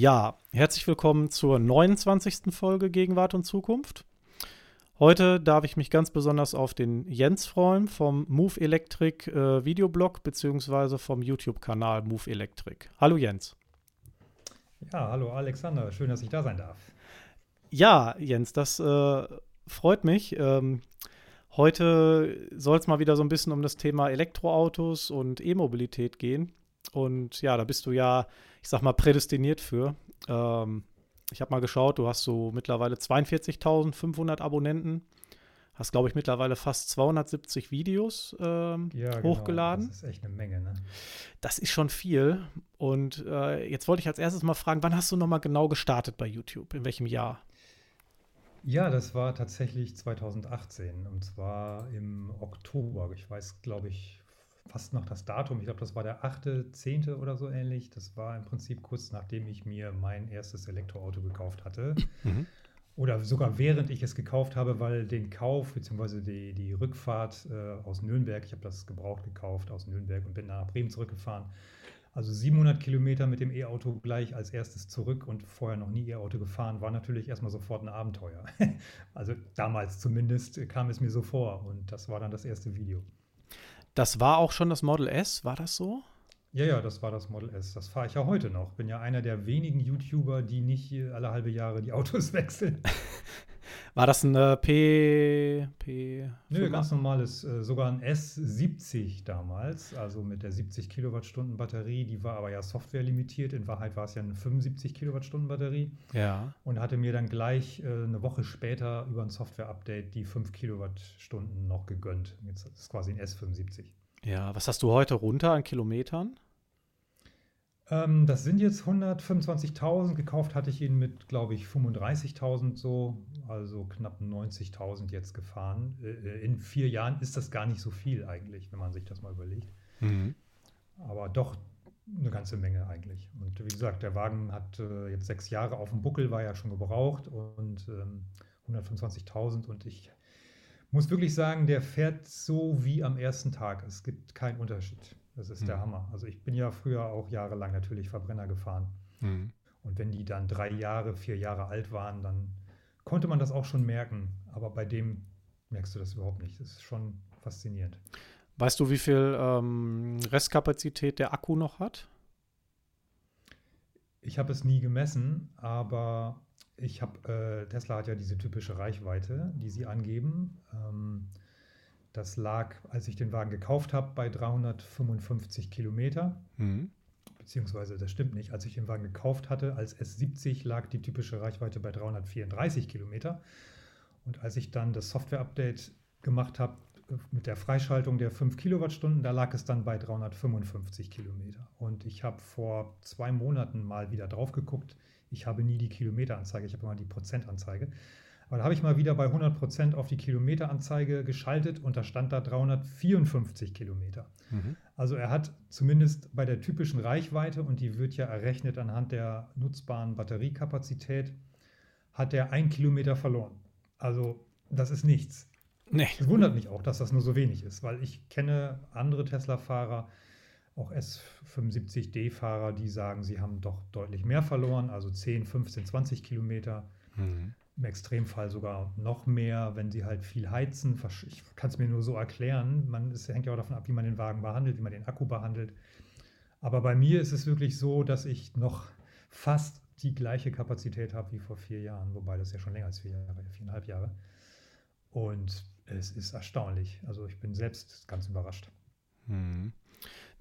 Ja, herzlich willkommen zur 29. Folge Gegenwart und Zukunft. Heute darf ich mich ganz besonders auf den Jens freuen vom Move Electric äh, Videoblog beziehungsweise vom YouTube-Kanal Move Electric. Hallo Jens. Ja, hallo Alexander, schön, dass ich da sein darf. Ja, Jens, das äh, freut mich. Ähm, heute soll es mal wieder so ein bisschen um das Thema Elektroautos und E-Mobilität gehen. Und ja, da bist du ja, ich sag mal, prädestiniert für. Ähm, ich habe mal geschaut, du hast so mittlerweile 42.500 Abonnenten. Hast, glaube ich, mittlerweile fast 270 Videos ähm, ja, genau. hochgeladen. Das ist echt eine Menge, ne? Das ist schon viel. Und äh, jetzt wollte ich als erstes mal fragen, wann hast du nochmal genau gestartet bei YouTube? In welchem Jahr? Ja, das war tatsächlich 2018 und zwar im Oktober. Ich weiß, glaube ich, fast noch das Datum. Ich glaube, das war der 8., oder so ähnlich. Das war im Prinzip kurz nachdem ich mir mein erstes Elektroauto gekauft hatte. Mhm. Oder sogar während ich es gekauft habe, weil den Kauf bzw. Die, die Rückfahrt äh, aus Nürnberg, ich habe das gebraucht gekauft aus Nürnberg und bin nach Bremen zurückgefahren. Also 700 Kilometer mit dem E-Auto gleich als erstes zurück und vorher noch nie E-Auto gefahren, war natürlich erstmal sofort ein Abenteuer. also damals zumindest kam es mir so vor und das war dann das erste Video. Das war auch schon das Model S, war das so? Ja, ja, das war das Model S. Das fahre ich ja heute noch. Bin ja einer der wenigen YouTuber, die nicht alle halbe Jahre die Autos wechseln. War das ein äh, P, P? Nö, ganz normales, äh, sogar ein S70 damals, also mit der 70 Kilowattstunden Batterie. Die war aber ja Software limitiert. In Wahrheit war es ja eine 75 Kilowattstunden Batterie. Ja. Und hatte mir dann gleich äh, eine Woche später über ein Software-Update die 5 Kilowattstunden noch gegönnt. Jetzt ist es quasi ein S75. Ja, was hast du heute runter an Kilometern? Ähm, das sind jetzt 125.000. Gekauft hatte ich ihn mit, glaube ich, 35.000 so, also knapp 90.000 jetzt gefahren. Äh, äh, in vier Jahren ist das gar nicht so viel eigentlich, wenn man sich das mal überlegt. Mhm. Aber doch eine ganze Menge eigentlich. Und wie gesagt, der Wagen hat äh, jetzt sechs Jahre auf dem Buckel, war ja schon gebraucht und ähm, 125.000 und ich muss wirklich sagen, der fährt so wie am ersten Tag. Es gibt keinen Unterschied. Das ist mhm. der Hammer. Also ich bin ja früher auch jahrelang natürlich Verbrenner gefahren. Mhm. Und wenn die dann drei Jahre, vier Jahre alt waren, dann konnte man das auch schon merken. Aber bei dem merkst du das überhaupt nicht. Das ist schon faszinierend. Weißt du, wie viel ähm, Restkapazität der Akku noch hat? Ich habe es nie gemessen, aber ich habe, äh, Tesla hat ja diese typische Reichweite, die sie angeben. Ähm, das lag, als ich den Wagen gekauft habe, bei 355 Kilometer. Mhm. Beziehungsweise, das stimmt nicht. Als ich den Wagen gekauft hatte, als S70 lag die typische Reichweite bei 334 Kilometer. Und als ich dann das Software-Update gemacht habe mit der Freischaltung der 5 Kilowattstunden, da lag es dann bei 355 Kilometer. Und ich habe vor zwei Monaten mal wieder drauf geguckt. Ich habe nie die Kilometeranzeige, ich habe immer die Prozentanzeige. Aber da habe ich mal wieder bei 100% auf die Kilometeranzeige geschaltet und da stand da 354 Kilometer. Mhm. Also er hat zumindest bei der typischen Reichweite, und die wird ja errechnet anhand der nutzbaren Batteriekapazität, hat er ein Kilometer verloren. Also das ist nichts. Nee. Es wundert mich auch, dass das nur so wenig ist, weil ich kenne andere Tesla-Fahrer, auch S75D-Fahrer, die sagen, sie haben doch deutlich mehr verloren, also 10, 15, 20 Kilometer. Mhm im Extremfall sogar noch mehr, wenn sie halt viel heizen. Ich kann es mir nur so erklären. Man, es hängt ja auch davon ab, wie man den Wagen behandelt, wie man den Akku behandelt. Aber bei mir ist es wirklich so, dass ich noch fast die gleiche Kapazität habe wie vor vier Jahren, wobei das ja schon länger als vier Jahre, viereinhalb Jahre. Und es ist erstaunlich. Also ich bin selbst ganz überrascht. Hm.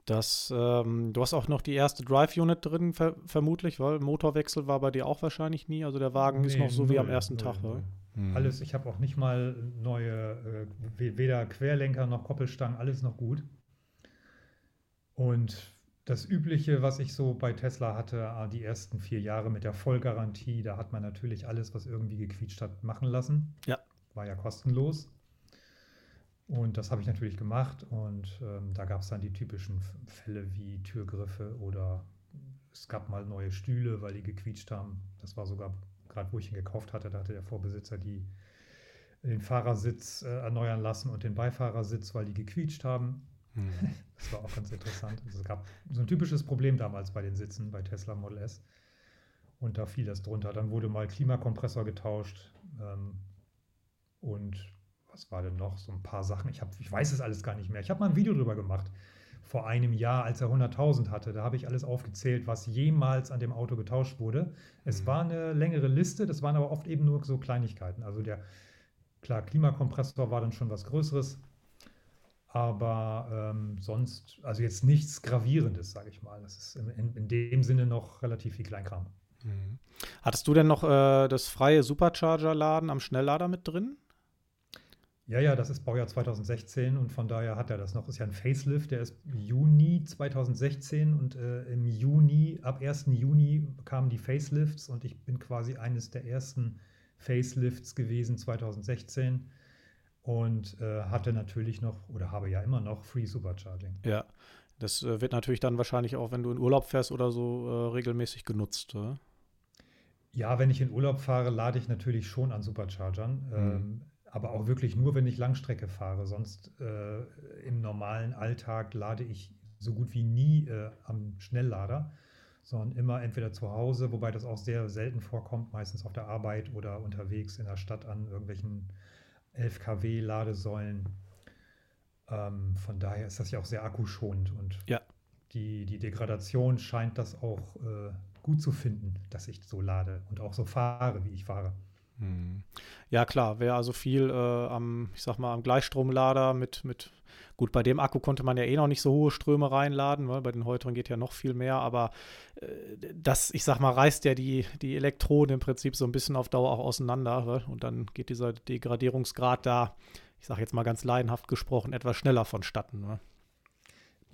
Das, ähm, du hast auch noch die erste Drive-Unit drin, ver vermutlich, weil Motorwechsel war bei dir auch wahrscheinlich nie. Also der Wagen nee, ist noch so null, wie am ersten null, Tag. Null. Hm. Alles, ich habe auch nicht mal neue, äh, weder Querlenker noch Koppelstangen, alles noch gut. Und das Übliche, was ich so bei Tesla hatte, ah, die ersten vier Jahre mit der Vollgarantie, da hat man natürlich alles, was irgendwie gequietscht hat, machen lassen. Ja. War ja kostenlos. Und das habe ich natürlich gemacht und ähm, da gab es dann die typischen Fälle wie Türgriffe oder es gab mal neue Stühle, weil die gequietscht haben. Das war sogar gerade, wo ich ihn gekauft hatte, da hatte der Vorbesitzer die, den Fahrersitz äh, erneuern lassen und den Beifahrersitz, weil die gequietscht haben. Mhm. Das war auch ganz interessant. Also es gab so ein typisches Problem damals bei den Sitzen bei Tesla Model S. Und da fiel das drunter. Dann wurde mal Klimakompressor getauscht. Ähm, und was war denn noch? So ein paar Sachen. Ich, hab, ich weiß es alles gar nicht mehr. Ich habe mal ein Video drüber gemacht. Vor einem Jahr, als er 100.000 hatte. Da habe ich alles aufgezählt, was jemals an dem Auto getauscht wurde. Es Mhm. war eine längere Liste. Das waren aber oft eben nur so Kleinigkeiten. Also der, klar, Klimakompressor war dann schon was Größeres. Aber ähm, sonst, also jetzt nichts Gravierendes, sage ich mal. Das ist in, in, in dem Sinne noch relativ viel Kleinkram. Mhm. Hattest du denn noch äh, das freie Supercharger-Laden am Schnelllader mit drin? Ja, ja, das ist Baujahr 2016 und von daher hat er das noch. Ist ja ein Facelift, der ist Juni 2016 und äh, im Juni, ab 1. Juni kamen die Facelifts und ich bin quasi eines der ersten Facelifts gewesen 2016 und äh, hatte natürlich noch oder habe ja immer noch Free Supercharging. Ja. Das äh, wird natürlich dann wahrscheinlich auch, wenn du in Urlaub fährst oder so, äh, regelmäßig genutzt. Oder? Ja, wenn ich in Urlaub fahre, lade ich natürlich schon an Superchargern. Mhm. Ähm, aber auch wirklich nur, wenn ich Langstrecke fahre. Sonst äh, im normalen Alltag lade ich so gut wie nie äh, am Schnelllader, sondern immer entweder zu Hause, wobei das auch sehr selten vorkommt, meistens auf der Arbeit oder unterwegs in der Stadt an irgendwelchen 11 kW Ladesäulen. Ähm, von daher ist das ja auch sehr akkuschonend und Ja. die, die Degradation scheint das auch äh, gut zu finden, dass ich so lade und auch so fahre, wie ich fahre. Hm. Ja, klar, wäre also viel äh, am, ich sag mal, am Gleichstromlader mit, mit, gut, bei dem Akku konnte man ja eh noch nicht so hohe Ströme reinladen, weil bei den heuteren geht ja noch viel mehr, aber äh, das, ich sag mal, reißt ja die, die Elektroden im Prinzip so ein bisschen auf Dauer auch auseinander, weil, und dann geht dieser Degradierungsgrad da, ich sag jetzt mal ganz leidenhaft gesprochen, etwas schneller vonstatten. Ne?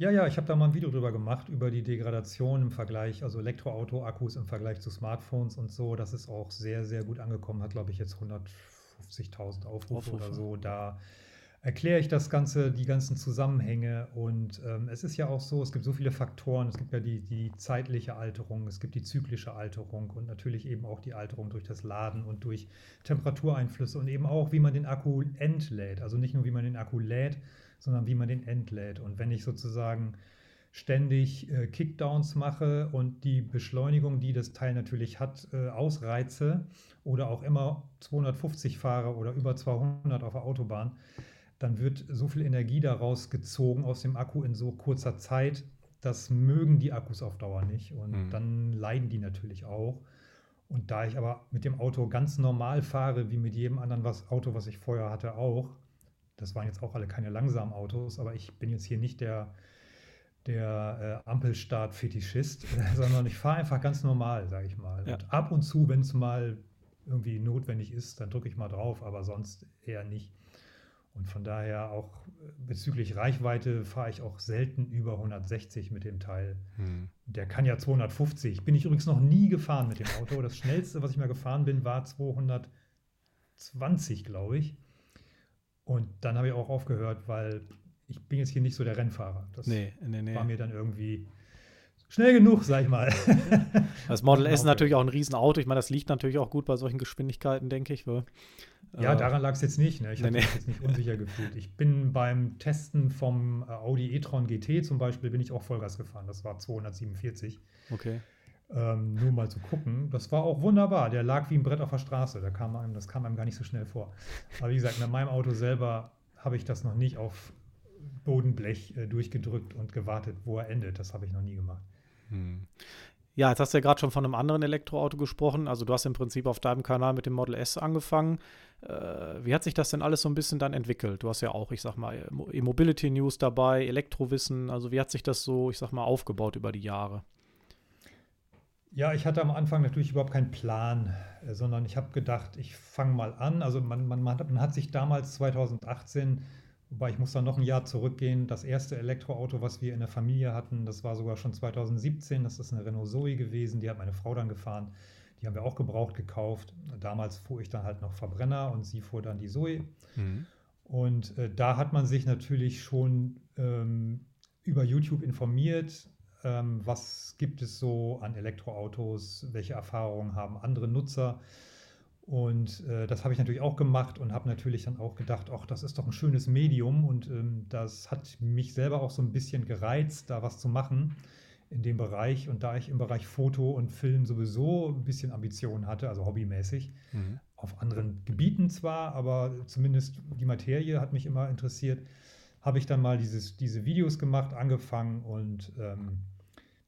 Ja, ja, ich habe da mal ein Video drüber gemacht, über die Degradation im Vergleich, also Elektroauto-Akkus im Vergleich zu Smartphones und so. Das ist auch sehr, sehr gut angekommen, hat, glaube ich, jetzt 150.000 Aufrufe Aufrufe. oder so. Da erkläre ich das Ganze, die ganzen Zusammenhänge. Und ähm, es ist ja auch so, es gibt so viele Faktoren. Es gibt ja die, die zeitliche Alterung, es gibt die zyklische Alterung und natürlich eben auch die Alterung durch das Laden und durch Temperatureinflüsse und eben auch, wie man den Akku entlädt. Also nicht nur, wie man den Akku lädt, sondern wie man den entlädt. Und wenn ich sozusagen ständig äh, Kickdowns mache und die Beschleunigung, die das Teil natürlich hat, äh, ausreize oder auch immer 250 fahre oder über 200 auf der Autobahn, dann wird so viel Energie daraus gezogen aus dem Akku in so kurzer Zeit. Das mögen die Akkus auf Dauer nicht und Mhm. dann leiden die natürlich auch. Und da ich aber mit dem Auto ganz normal fahre, wie mit jedem anderen was, Auto, was ich vorher hatte, auch, das waren jetzt auch alle keine langsamen Autos, aber ich bin jetzt hier nicht der, der äh, Ampelstart-Fetischist, sondern ich fahre einfach ganz normal, sage ich mal. Ja. Und ab und zu, wenn es mal irgendwie notwendig ist, dann drücke ich mal drauf, aber sonst eher nicht. Und von daher auch äh, bezüglich Reichweite fahre ich auch selten über 160 mit dem Teil. Hm. Der kann ja 250. Bin ich übrigens noch nie gefahren mit dem Auto. Das schnellste, was ich mal gefahren bin, war 220, glaube ich. Und dann habe ich auch aufgehört, weil ich bin jetzt hier nicht so der Rennfahrer. Das Nee, nee, nee. war mir dann irgendwie schnell genug, sag ich mal. Das Model S ist Genau. natürlich auch ein Riesenauto. Ich meine, das liegt natürlich auch gut bei solchen Geschwindigkeiten, denke ich. weil, Ja, äh, daran lag es jetzt nicht. Ne? Ich Nee, habe nee. mich jetzt nicht unsicher gefühlt. Ich bin beim Testen vom äh, Audi e-tron GT zum Beispiel, bin ich auch Vollgas gefahren. Das war 247. Okay. Ähm, nur mal zu gucken. Das war auch wunderbar. Der lag wie ein Brett auf der Straße. Da kam einem, das kam einem gar nicht so schnell vor. Aber wie gesagt, mit meinem Auto selber habe ich das noch nicht auf Bodenblech äh, durchgedrückt und gewartet, wo er endet. Das habe ich noch nie gemacht. Hm. Ja, jetzt hast du ja gerade schon von einem anderen Elektroauto gesprochen. Also du hast im Prinzip auf deinem Kanal mit dem Model S angefangen. Äh, wie hat sich das denn alles so ein bisschen dann entwickelt? Du hast ja auch, ich sag mal, E-Mobility News dabei, Elektrowissen. Also wie hat sich das so, ich sag mal, aufgebaut über die Jahre? Ja, ich hatte am Anfang natürlich überhaupt keinen Plan, äh, sondern ich habe gedacht, ich fange mal an. Also man, man, man, hat, man hat sich damals 2018, wobei ich muss dann noch ein Jahr zurückgehen, das erste Elektroauto, was wir in der Familie hatten, das war sogar schon 2017. Das ist eine Renault Zoe gewesen, die hat meine Frau dann gefahren. Die haben wir auch gebraucht gekauft. Damals fuhr ich dann halt noch Verbrenner und sie fuhr dann die Zoe. Hm. Und äh, da hat man sich natürlich schon ähm, über YouTube informiert, ähm, was gibt es so an Elektroautos, welche Erfahrungen haben andere Nutzer. Und äh, das habe ich natürlich auch gemacht und habe natürlich dann auch gedacht, ach, das ist doch ein schönes Medium und ähm, das hat mich selber auch so ein bisschen gereizt, da was zu machen. in dem Bereich. Und da ich im Bereich Foto und Film sowieso ein bisschen Ambitionen hatte, also hobbymäßig, mhm. auf anderen Gebieten zwar, aber zumindest die Materie hat mich immer interessiert, habe ich dann mal dieses, diese Videos gemacht, angefangen und ähm,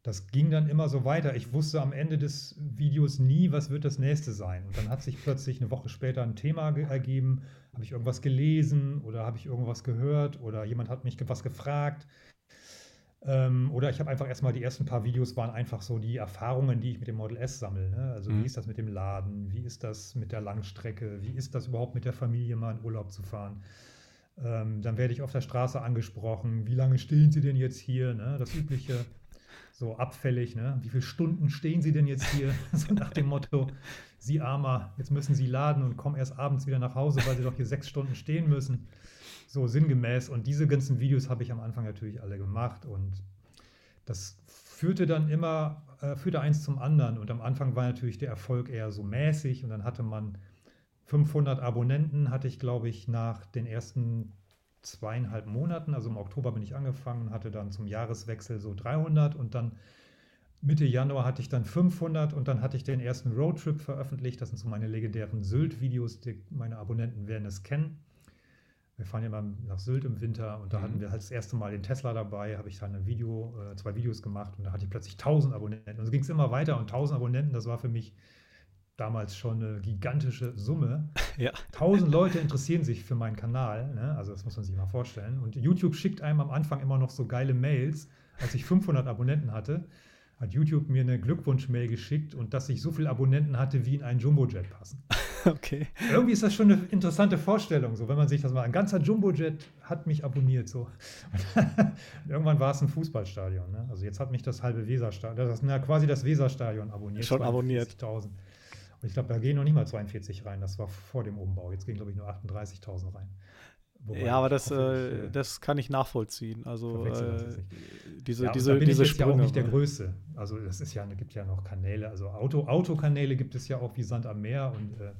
das ging dann immer so weiter. Ich wusste am Ende des Videos nie, was wird das nächste sein. Und dann hat sich plötzlich eine Woche später ein Thema ergeben. Habe ich irgendwas gelesen oder habe ich irgendwas gehört oder jemand hat mich was gefragt. Ähm, oder ich habe einfach erstmal die ersten paar Videos waren einfach so die Erfahrungen, die ich mit dem Model S sammle. Ne? Also mhm. wie ist das mit dem Laden? Wie ist das mit der Langstrecke? Wie ist das überhaupt mit der Familie mal in Urlaub zu fahren? Ähm, dann werde ich auf der Straße angesprochen. Wie lange stehen Sie denn jetzt hier? Ne? Das übliche so abfällig, ne? Wie viele Stunden stehen Sie denn jetzt hier? so nach dem Motto, Sie Armer, jetzt müssen Sie laden und kommen erst abends wieder nach Hause, weil Sie doch hier sechs Stunden stehen müssen. So sinngemäß. Und diese ganzen Videos habe ich am Anfang natürlich alle gemacht und das führte dann immer, äh, führte eins zum anderen. Und am Anfang war natürlich der Erfolg eher so mäßig und dann hatte man 500 Abonnenten, hatte ich glaube ich nach den ersten zweieinhalb Monaten, also im Oktober bin ich angefangen, hatte dann zum Jahreswechsel so 300 und dann Mitte Januar hatte ich dann 500 und dann hatte ich den ersten Roadtrip veröffentlicht. Das sind so meine legendären Sylt-Videos, meine Abonnenten werden es kennen. Wir fahren ja mal nach Sylt im Winter und da mhm. hatten wir halt das erste Mal den Tesla dabei, habe ich dann ein Video, äh, zwei Videos gemacht und da hatte ich plötzlich 1000 Abonnenten. Und so ging es immer weiter und 1000 Abonnenten, das war für mich damals schon eine gigantische Summe. Ja. Tausend Leute interessieren sich für meinen Kanal, ne? also das muss man sich mal vorstellen. Und YouTube schickt einem am Anfang immer noch so geile Mails. Als ich 500 Abonnenten hatte, hat YouTube mir eine Glückwunsch-Mail geschickt und dass ich so viele Abonnenten hatte, wie in einen Jumbojet passen. Okay. Irgendwie ist das schon eine interessante Vorstellung, so wenn man sich das mal, ein ganzer Jumbojet hat mich abonniert, so. irgendwann war es ein Fußballstadion, ne? Also jetzt hat mich das halbe Weserstadion, das ist ja quasi das Weserstadion abonniert. Schon abonniert. Und ich glaube, da gehen noch nicht mal 42 rein. Das war vor dem Umbau. Jetzt gehen, glaube ich, nur 38.000 rein. Wobei ja, aber das, äh, das kann ich nachvollziehen. Also äh, diese, ja, diese, da bin diese ich jetzt Sprünge, ja auch nicht der Größte. Also es ist ja, gibt ja noch Kanäle. Also Auto, Autokanäle gibt es ja auch wie Sand am Meer und äh,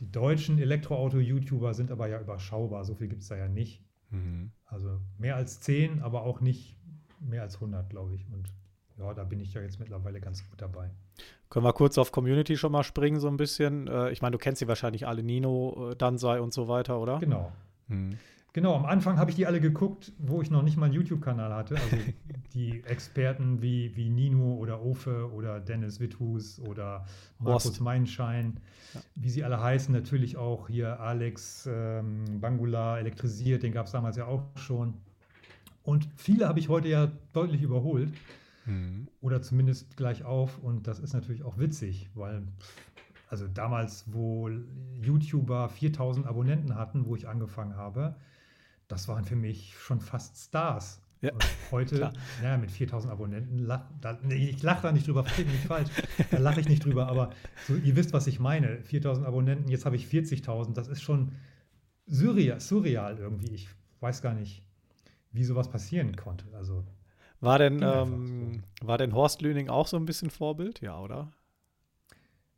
die deutschen Elektroauto-YouTuber sind aber ja überschaubar. So viel gibt es da ja nicht. Mhm. Also mehr als 10, aber auch nicht mehr als 100, glaube ich. Und ja, da bin ich ja jetzt mittlerweile ganz gut dabei. Können wir kurz auf Community schon mal springen, so ein bisschen? Äh, ich meine, du kennst sie wahrscheinlich alle, Nino, äh, Dansai und so weiter, oder? Genau. Hm. Genau, am Anfang habe ich die alle geguckt, wo ich noch nicht mal einen YouTube-Kanal hatte. Also die Experten wie, wie Nino oder Ofe oder Dennis Withus oder Markus Meinschein, ja. wie sie alle heißen. Natürlich auch hier Alex ähm, Bangula elektrisiert, den gab es damals ja auch schon. Und viele habe ich heute ja deutlich überholt. Mhm. Oder zumindest gleich auf. Und das ist natürlich auch witzig, weil, also damals, wo YouTuber 4000 Abonnenten hatten, wo ich angefangen habe, das waren für mich schon fast Stars. Ja, und heute, ja, mit 4000 Abonnenten, lach, da, nee, ich lache da nicht drüber, versteht mich falsch, da lache ich nicht drüber, aber so, ihr wisst, was ich meine. 4000 Abonnenten, jetzt habe ich 40.000, das ist schon surreal, surreal irgendwie. Ich weiß gar nicht, wie sowas passieren konnte. Also war denn, ähm, war denn Horst Lüning auch so ein bisschen Vorbild? Ja, oder?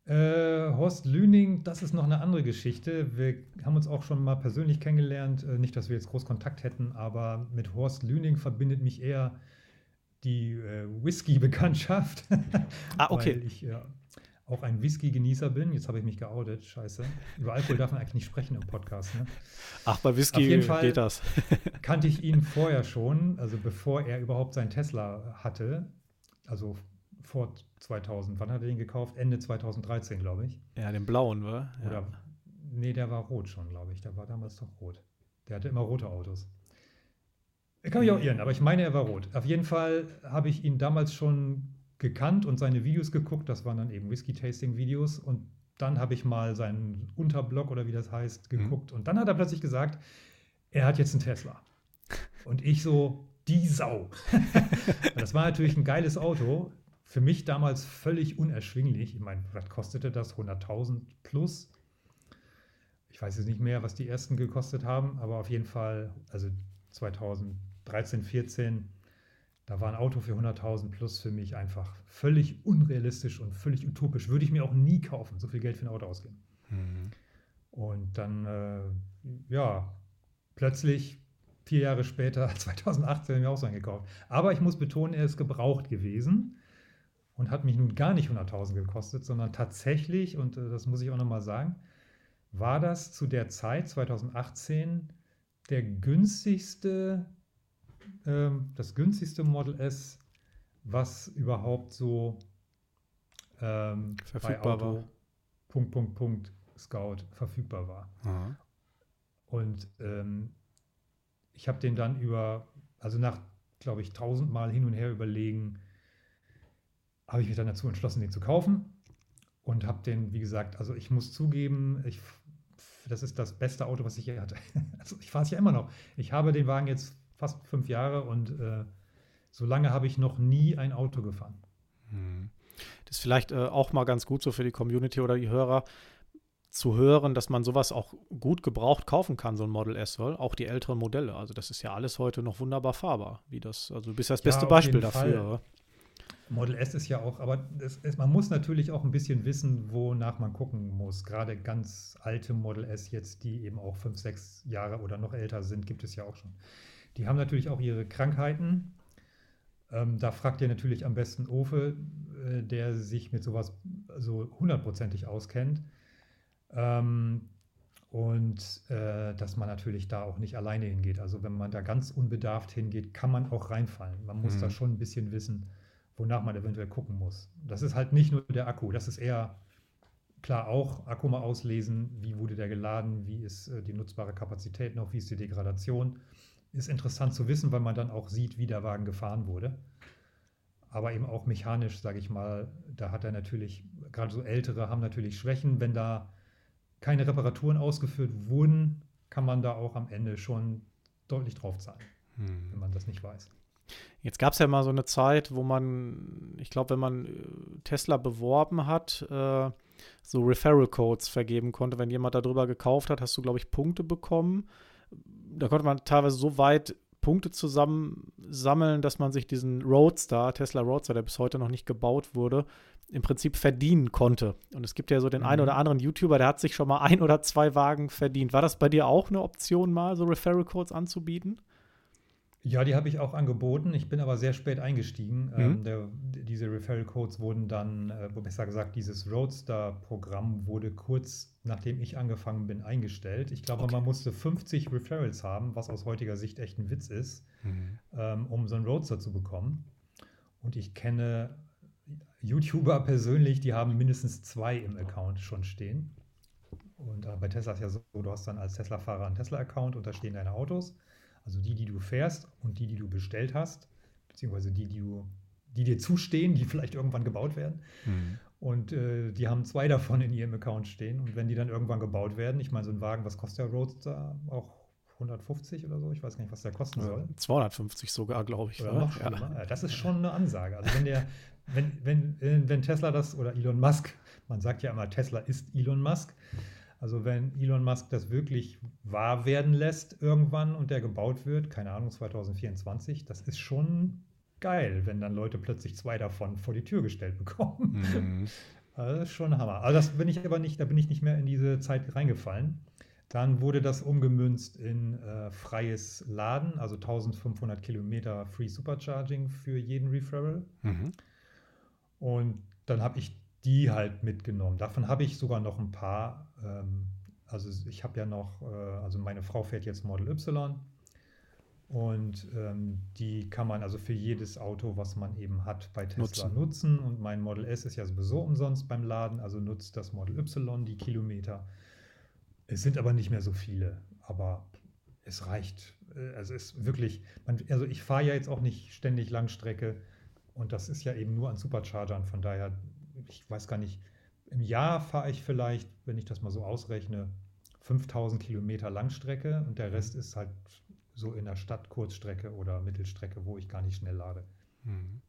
Äh, Horst Lüning, das ist noch eine andere Geschichte. Wir haben uns auch schon mal persönlich kennengelernt. Äh, nicht, dass wir jetzt groß Kontakt hätten, aber mit Horst Lüning verbindet mich eher die äh, Whisky-Bekanntschaft. ah, okay. Weil ich ja, auch ein Whisky-Genießer bin. Jetzt habe ich mich geoutet, scheiße. Über Alkohol darf man eigentlich nicht sprechen im Podcast. Ne? Ach, bei Whisky Auf jeden Fall geht das. kannte ich ihn vorher schon, also bevor er überhaupt seinen Tesla hatte. Also vor 2000. Wann hat er den gekauft? Ende 2013, glaube ich. Ja, den blauen, war? Ja. Oder, nee, der war rot schon, glaube ich. Der war damals doch rot. Der hatte immer rote Autos. Ich kann mich auch irren, aber ich meine, er war rot. Auf jeden Fall habe ich ihn damals schon gekannt und seine Videos geguckt. Das waren dann eben Whisky-Tasting-Videos. Und dann habe ich mal seinen Unterblog oder wie das heißt mhm. geguckt. Mhm. Und dann hat er plötzlich gesagt, er hat jetzt einen Tesla. Und ich so, die Sau. das war natürlich ein geiles Auto. Für mich damals völlig unerschwinglich. Ich meine, was kostete das? 100.000 plus. Ich weiß jetzt nicht mehr, was die ersten gekostet haben, aber auf jeden Fall, also 2013, 14 da war ein Auto für 100.000 plus für mich einfach völlig unrealistisch und völlig utopisch. Würde ich mir auch nie kaufen, so viel Geld für ein Auto ausgeben. Mhm. Und dann, äh, ja, plötzlich vier Jahre später, 2018, habe ich mir auch so einen gekauft. Aber ich muss betonen, er ist gebraucht gewesen und hat mich nun gar nicht 100.000 gekostet, sondern tatsächlich, und äh, das muss ich auch nochmal sagen, war das zu der Zeit, 2018, der günstigste, ähm, das günstigste Model S, was überhaupt so ähm, verfügbar war. Punkt, Punkt, Punkt, Scout verfügbar war. Aha. Und ähm, ich habe den dann über, also nach, glaube ich, tausendmal hin und her überlegen, habe ich mich dann dazu entschlossen, den zu kaufen und habe den, wie gesagt, also ich muss zugeben, ich, das ist das beste Auto, was ich je hatte. Also ich fahre es ja immer noch. Ich habe den Wagen jetzt fast fünf Jahre und äh, so lange habe ich noch nie ein Auto gefahren. Hm. Das ist vielleicht äh, auch mal ganz gut so für die Community oder die Hörer zu hören, dass man sowas auch gut gebraucht kaufen kann, so ein Model S, auch die älteren Modelle. Also das ist ja alles heute noch wunderbar fahrbar, wie das, also du bist das beste ja, Beispiel dafür. Model S ist ja auch, aber ist, man muss natürlich auch ein bisschen wissen, wonach man gucken muss. Gerade ganz alte Model S jetzt, die eben auch fünf, sechs Jahre oder noch älter sind, gibt es ja auch schon. Die haben natürlich auch ihre Krankheiten. Ähm, da fragt ihr natürlich am besten Ofe, äh, der sich mit sowas so hundertprozentig auskennt. Ähm, und äh, dass man natürlich da auch nicht alleine hingeht. Also wenn man da ganz unbedarft hingeht, kann man auch reinfallen. Man muss mhm. da schon ein bisschen wissen, wonach man eventuell gucken muss. Das ist halt nicht nur der Akku, das ist eher klar auch Akku mal auslesen, wie wurde der geladen, wie ist äh, die nutzbare Kapazität noch, wie ist die Degradation. Ist interessant zu wissen, weil man dann auch sieht, wie der Wagen gefahren wurde. Aber eben auch mechanisch, sage ich mal, da hat er natürlich, gerade so ältere haben natürlich Schwächen, wenn da keine Reparaturen ausgeführt wurden, kann man da auch am Ende schon deutlich drauf zahlen, hm. wenn man das nicht weiß. Jetzt gab es ja mal so eine Zeit, wo man, ich glaube, wenn man äh, Tesla beworben hat, äh, so Referral-Codes vergeben konnte. Wenn jemand darüber gekauft hat, hast du, glaube ich, Punkte bekommen. Da konnte man teilweise so weit Punkte zusammensammeln, dass man sich diesen Roadster, Tesla Roadster, der bis heute noch nicht gebaut wurde, im Prinzip verdienen konnte. Und es gibt ja so den mhm. einen oder anderen YouTuber, der hat sich schon mal ein oder zwei Wagen verdient. War das bei dir auch eine Option, mal so Referral Codes anzubieten? Ja, die habe ich auch angeboten. Ich bin aber sehr spät eingestiegen. Mhm. Ähm, der, diese Referral Codes wurden dann, äh, besser gesagt, dieses Roadster-Programm wurde kurz nachdem ich angefangen bin eingestellt. Ich glaube, okay. man musste 50 Referrals haben, was aus heutiger Sicht echt ein Witz ist, mhm. ähm, um so einen Roadster zu bekommen. Und ich kenne YouTuber persönlich, die haben mindestens zwei im Account schon stehen. Und äh, bei Tesla ist ja so, du hast dann als Tesla-Fahrer einen Tesla-Account und da stehen deine Autos. Also die, die du fährst und die, die du bestellt hast, beziehungsweise die, die, du, die dir zustehen, die vielleicht irgendwann gebaut werden. Mhm. Und äh, die haben zwei davon in ihrem Account stehen. Und wenn die dann irgendwann gebaut werden, ich meine, so ein Wagen, was kostet der Roadster? Auch 150 oder so? Ich weiß gar nicht, was der kosten soll. 250 sogar, glaube ich. Oder noch Ja. Das ist schon eine Ansage. Also wenn der, wenn, wenn, äh, wenn Tesla das oder Elon Musk, man sagt ja immer, Tesla ist Elon Musk. Also wenn Elon Musk das wirklich wahr werden lässt irgendwann und der gebaut wird, keine Ahnung, 2024, das ist schon geil, wenn dann Leute plötzlich zwei davon vor die Tür gestellt bekommen. Mhm. Das ist schon Hammer. Also das bin ich aber nicht, da bin ich nicht mehr in diese Zeit reingefallen. Dann wurde das umgemünzt in äh, freies Laden, also 1500 Kilometer Free Supercharging für jeden Referral. Mhm. Und dann habe ich die halt mitgenommen. Davon habe ich sogar noch ein paar. Ähm, also ich habe ja noch, äh, also meine Frau fährt jetzt Model Y und ähm, die kann man also für jedes Auto, was man eben hat, bei Tesla nutzen. nutzen. Und mein Model S ist ja sowieso umsonst beim Laden, also nutzt das Model Y die Kilometer. Es sind aber nicht mehr so viele, aber es reicht. Äh, also es ist wirklich, man, also ich fahre ja jetzt auch nicht ständig Langstrecke und das ist ja eben nur an Superchargern. Von daher, ich weiß gar nicht, im Jahr fahre ich vielleicht, wenn ich das mal so ausrechne, 5000 Kilometer Langstrecke und der Rest ist halt so in der Stadt Kurzstrecke oder Mittelstrecke, wo ich gar nicht schnell lade. Mhm.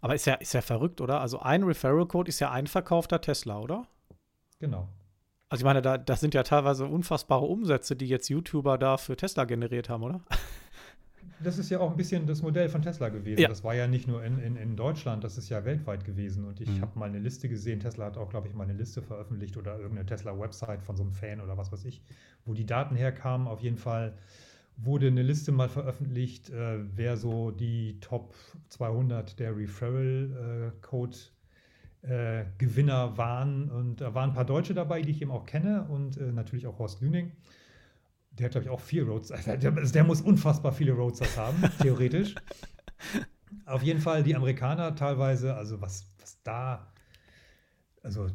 Aber ist ja, ist ja verrückt, oder? Also ein Referral-Code ist ja ein verkaufter Tesla, oder? Genau. Also ich meine, da, das sind ja teilweise unfassbare Umsätze, die jetzt YouTuber da für Tesla generiert haben, oder? Das ist ja auch ein bisschen das Modell von Tesla gewesen. Ja. Das war ja nicht nur in, in, in Deutschland, das ist ja weltweit gewesen. Und ich mhm. habe mal eine Liste gesehen, Tesla hat auch, glaube ich, mal eine Liste veröffentlicht oder irgendeine Tesla-Website von so einem Fan oder was weiß ich, wo die Daten herkamen. Auf jeden Fall wurde eine Liste mal veröffentlicht, äh, wer so die Top 200 der Referral äh, äh, Gewinner waren. Und da waren ein paar Deutsche dabei, die ich eben auch kenne und äh, natürlich auch Horst Lüning. Der hat, glaube ich, auch vier Roads. Also der, der, muss unfassbar viele Roadsters haben, theoretisch. Auf jeden Fall die Amerikaner teilweise, also was, was da, also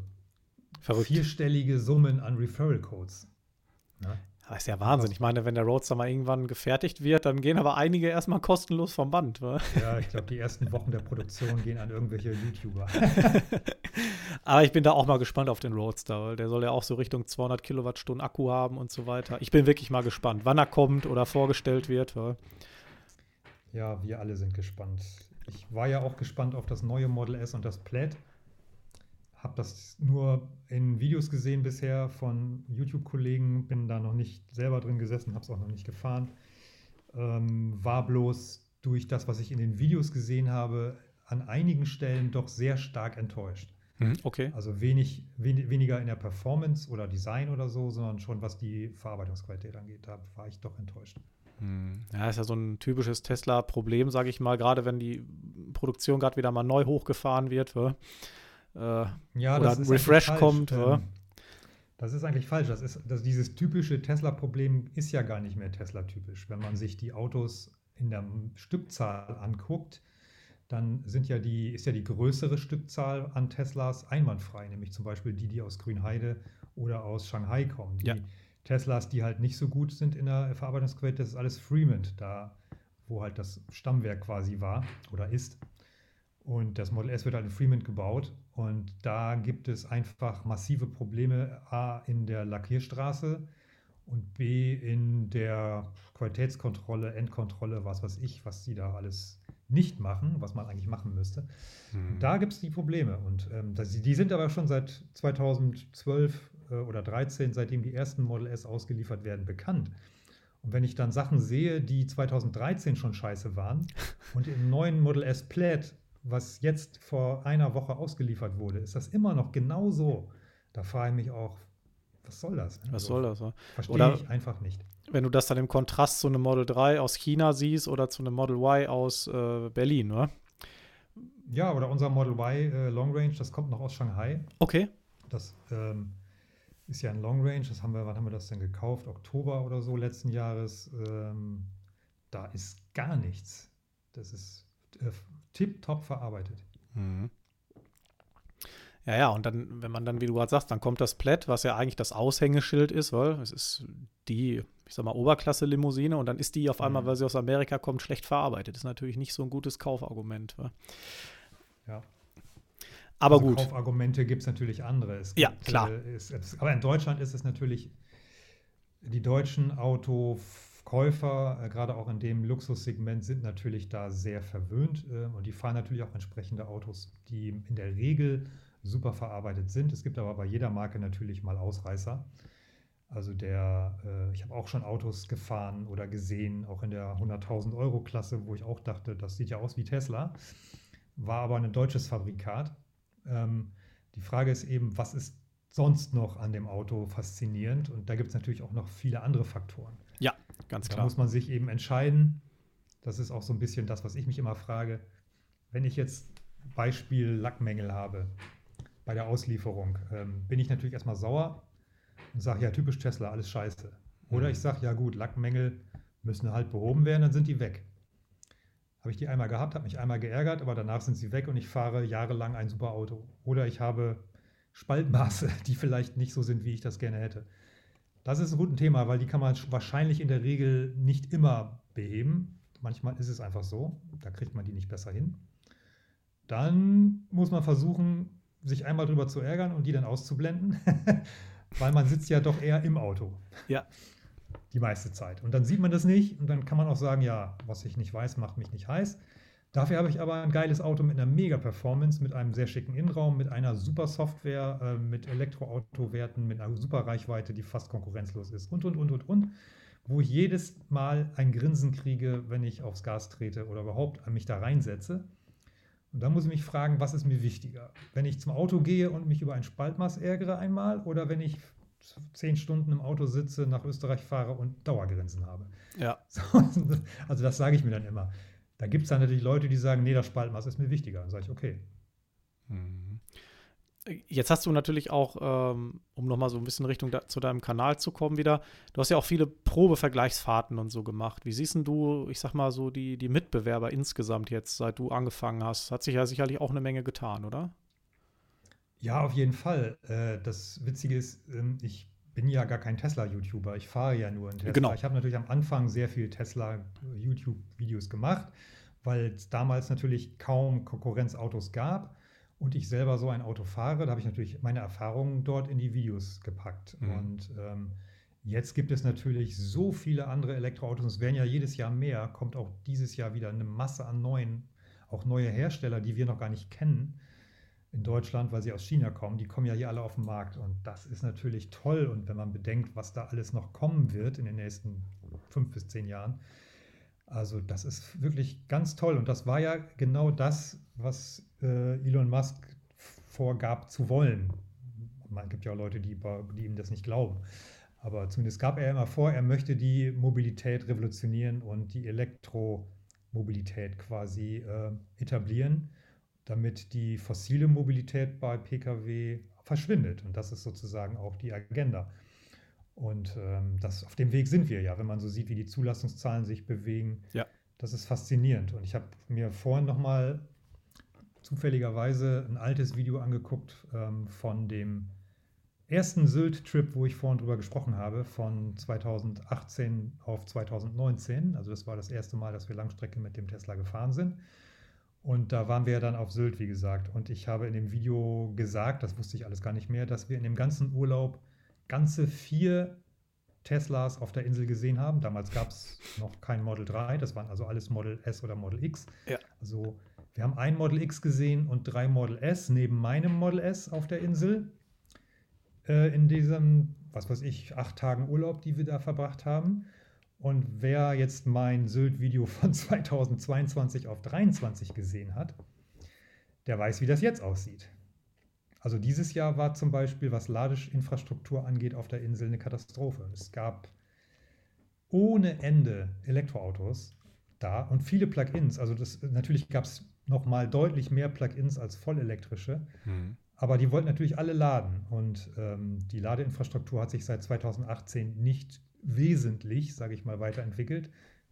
Verrückt. vierstellige Summen an Referral Codes. Ja. Das ist ja Wahnsinn. Ich meine, wenn der Roadster mal irgendwann gefertigt wird, dann gehen aber einige erstmal kostenlos vom Band. Wa? Ja, ich glaube, die ersten Wochen der Produktion gehen an irgendwelche YouTuber. aber ich bin da auch mal gespannt auf den Roadster, weil der soll ja auch so Richtung 200 Kilowattstunden Akku haben und so weiter. Ich bin wirklich mal gespannt, wann er kommt oder vorgestellt wird. Wa? Ja, wir alle sind gespannt. Ich war ja auch gespannt auf das neue Model S und das Plaid habe das nur in Videos gesehen bisher von YouTube-Kollegen, bin da noch nicht selber drin gesessen, habe es auch noch nicht gefahren. Ähm, war bloß durch das, was ich in den Videos gesehen habe, an einigen Stellen doch sehr stark enttäuscht. Mhm, okay. Also wenig, wen, weniger in der Performance oder Design oder so, sondern schon was die Verarbeitungsqualität angeht, da war ich doch enttäuscht. Hm. Ja, ist ja so ein typisches Tesla-Problem, sage ich mal, gerade wenn die Produktion gerade wieder mal neu hochgefahren wird. Äh, ja, oder ein Refresh kommt. Ähm, das ist eigentlich falsch. Das ist, das, dieses typische Tesla-Problem ist ja gar nicht mehr Tesla-typisch. Wenn man sich die Autos in der Stückzahl anguckt, dann sind ja die, ist ja die größere Stückzahl an Teslas einwandfrei, nämlich zum Beispiel die, die aus Grünheide oder aus Shanghai kommen. Die ja. Teslas, die halt nicht so gut sind in der Verarbeitungsqualität, das ist alles Fremont, da wo halt das Stammwerk quasi war oder ist. Und das Model S wird halt in Fremont gebaut. Und da gibt es einfach massive Probleme, A, in der Lackierstraße und B, in der Qualitätskontrolle, Endkontrolle, was weiß ich, was sie da alles nicht machen, was man eigentlich machen müsste. Hm. Da gibt es die Probleme. Und ähm, das, die sind aber schon seit 2012 äh, oder 2013, seitdem die ersten Model S ausgeliefert werden, bekannt. Und wenn ich dann Sachen sehe, die 2013 schon scheiße waren und im neuen Model S Plaid was jetzt vor einer Woche ausgeliefert wurde, ist das immer noch genau so. Da frage ich mich auch, was soll das? Was also, soll das? Ja? Verstehe ich einfach nicht. Wenn du das dann im Kontrast zu einem Model 3 aus China siehst oder zu einem Model Y aus äh, Berlin, oder? Ja, oder unser Model Y äh, Long Range, das kommt noch aus Shanghai. Okay. Das ähm, ist ja ein Long Range, das haben wir, wann haben wir das denn gekauft? Oktober oder so letzten Jahres. Ähm, da ist gar nichts. Das ist äh, tipptopp verarbeitet. Mhm. Ja, ja, und dann, wenn man dann, wie du gerade sagst, dann kommt das Plaid, was ja eigentlich das Aushängeschild ist, weil es ist die, ich sag mal, Oberklasse-Limousine und dann ist die auf einmal, mhm. weil sie aus Amerika kommt, schlecht verarbeitet. Das ist natürlich nicht so ein gutes Kaufargument. Wa? Ja. Aber also gut. Kaufargumente gibt es natürlich andere. Es gibt, ja, klar. Äh, es, es, aber in Deutschland ist es natürlich, die deutschen Auto Käufer, äh, gerade auch in dem Luxussegment, sind natürlich da sehr verwöhnt äh, und die fahren natürlich auch entsprechende Autos, die in der Regel super verarbeitet sind. Es gibt aber bei jeder Marke natürlich mal Ausreißer. Also der, äh, ich habe auch schon Autos gefahren oder gesehen, auch in der 100.000 Euro Klasse, wo ich auch dachte, das sieht ja aus wie Tesla, war aber ein deutsches Fabrikat. Ähm, die Frage ist eben, was ist sonst noch an dem Auto faszinierend? Und da gibt es natürlich auch noch viele andere Faktoren. Ganz klar. Da muss man sich eben entscheiden. Das ist auch so ein bisschen das, was ich mich immer frage. Wenn ich jetzt Beispiel Lackmängel habe bei der Auslieferung, ähm, bin ich natürlich erstmal sauer und sage, ja, typisch Tesla, alles scheiße. Oder mhm. ich sage, ja gut, Lackmängel müssen halt behoben werden, dann sind die weg. Habe ich die einmal gehabt, habe mich einmal geärgert, aber danach sind sie weg und ich fahre jahrelang ein super Auto. Oder ich habe Spaltmaße, die vielleicht nicht so sind, wie ich das gerne hätte. Das ist ein gutes Thema, weil die kann man wahrscheinlich in der Regel nicht immer beheben. Manchmal ist es einfach so, da kriegt man die nicht besser hin. Dann muss man versuchen, sich einmal drüber zu ärgern und die dann auszublenden, weil man sitzt ja doch eher im Auto. Ja. Die meiste Zeit. Und dann sieht man das nicht und dann kann man auch sagen, ja, was ich nicht weiß, macht mich nicht heiß. Dafür habe ich aber ein geiles Auto mit einer Mega-Performance, mit einem sehr schicken Innenraum, mit einer super Software, äh, mit Elektroauto-Werten, mit einer super Reichweite, die fast konkurrenzlos ist und, und, und, und, und. Wo ich jedes Mal ein Grinsen kriege, wenn ich aufs Gas trete oder überhaupt mich da reinsetze. Und da muss ich mich fragen, was ist mir wichtiger? Wenn ich zum Auto gehe und mich über ein Spaltmaß ärgere einmal oder wenn ich zehn Stunden im Auto sitze, nach Österreich fahre und Dauergrenzen habe. Ja. So, also das sage ich mir dann immer. Da gibt es dann natürlich Leute, die sagen, nee, das Spaltmaß ist mir wichtiger. Dann sage ich, okay. Mhm. Jetzt hast du natürlich auch, ähm, um nochmal so ein bisschen Richtung da, zu deinem Kanal zu kommen wieder, du hast ja auch viele Probevergleichsfahrten und so gemacht. Wie siehst du, ich sag mal so, die, die Mitbewerber insgesamt jetzt, seit du angefangen hast? Hat sich ja sicherlich auch eine Menge getan, oder? Ja, auf jeden Fall. Äh, das Witzige ist, ähm, ich bin ja gar kein Tesla-YouTuber. Ich fahre ja nur in Tesla. Genau. Ich habe natürlich am Anfang sehr viel Tesla-YouTube-Videos gemacht, weil es damals natürlich kaum Konkurrenzautos gab und ich selber so ein Auto fahre. Da habe ich natürlich meine Erfahrungen dort in die Videos gepackt. Mhm. Und ähm, jetzt gibt es natürlich so viele andere Elektroautos. Es werden ja jedes Jahr mehr. Kommt auch dieses Jahr wieder eine Masse an neuen, auch neue Hersteller, die wir noch gar nicht kennen in Deutschland, weil sie aus China kommen, die kommen ja hier alle auf den Markt und das ist natürlich toll. Und wenn man bedenkt, was da alles noch kommen wird in den nächsten fünf bis zehn Jahren, also das ist wirklich ganz toll. Und das war ja genau das, was äh, Elon Musk vorgab zu wollen. Man gibt ja auch Leute, die, die ihm das nicht glauben. Aber zumindest gab er immer vor, er möchte die Mobilität revolutionieren und die Elektromobilität quasi äh, etablieren damit die fossile Mobilität bei Pkw verschwindet. Und das ist sozusagen auch die Agenda. Und ähm, das, auf dem Weg sind wir ja, wenn man so sieht, wie die Zulassungszahlen sich bewegen. Ja. Das ist faszinierend. Und ich habe mir vorhin nochmal zufälligerweise ein altes Video angeguckt ähm, von dem ersten Sylt-Trip, wo ich vorhin drüber gesprochen habe, von 2018 auf 2019. Also das war das erste Mal, dass wir Langstrecke mit dem Tesla gefahren sind. Und da waren wir ja dann auf Sylt, wie gesagt. Und ich habe in dem Video gesagt, das wusste ich alles gar nicht mehr, dass wir in dem ganzen Urlaub ganze vier Teslas auf der Insel gesehen haben. Damals gab es noch kein Model 3, das waren also alles Model S oder Model X. Ja. Also wir haben ein Model X gesehen und drei Model S neben meinem Model S auf der Insel. Äh, in diesem, was weiß ich, acht Tagen Urlaub, die wir da verbracht haben. Und wer jetzt mein Sylt-Video von 2022 auf 23 gesehen hat, der weiß, wie das jetzt aussieht. Also dieses Jahr war zum Beispiel, was Ladeinfrastruktur angeht, auf der Insel eine Katastrophe. Es gab ohne Ende Elektroautos da und viele Plugins. Also das, natürlich gab es noch mal deutlich mehr Plugins als vollelektrische. Mhm. Aber die wollten natürlich alle laden. Und ähm, die Ladeinfrastruktur hat sich seit 2018 nicht wesentlich, sage ich mal, weiterentwickelt.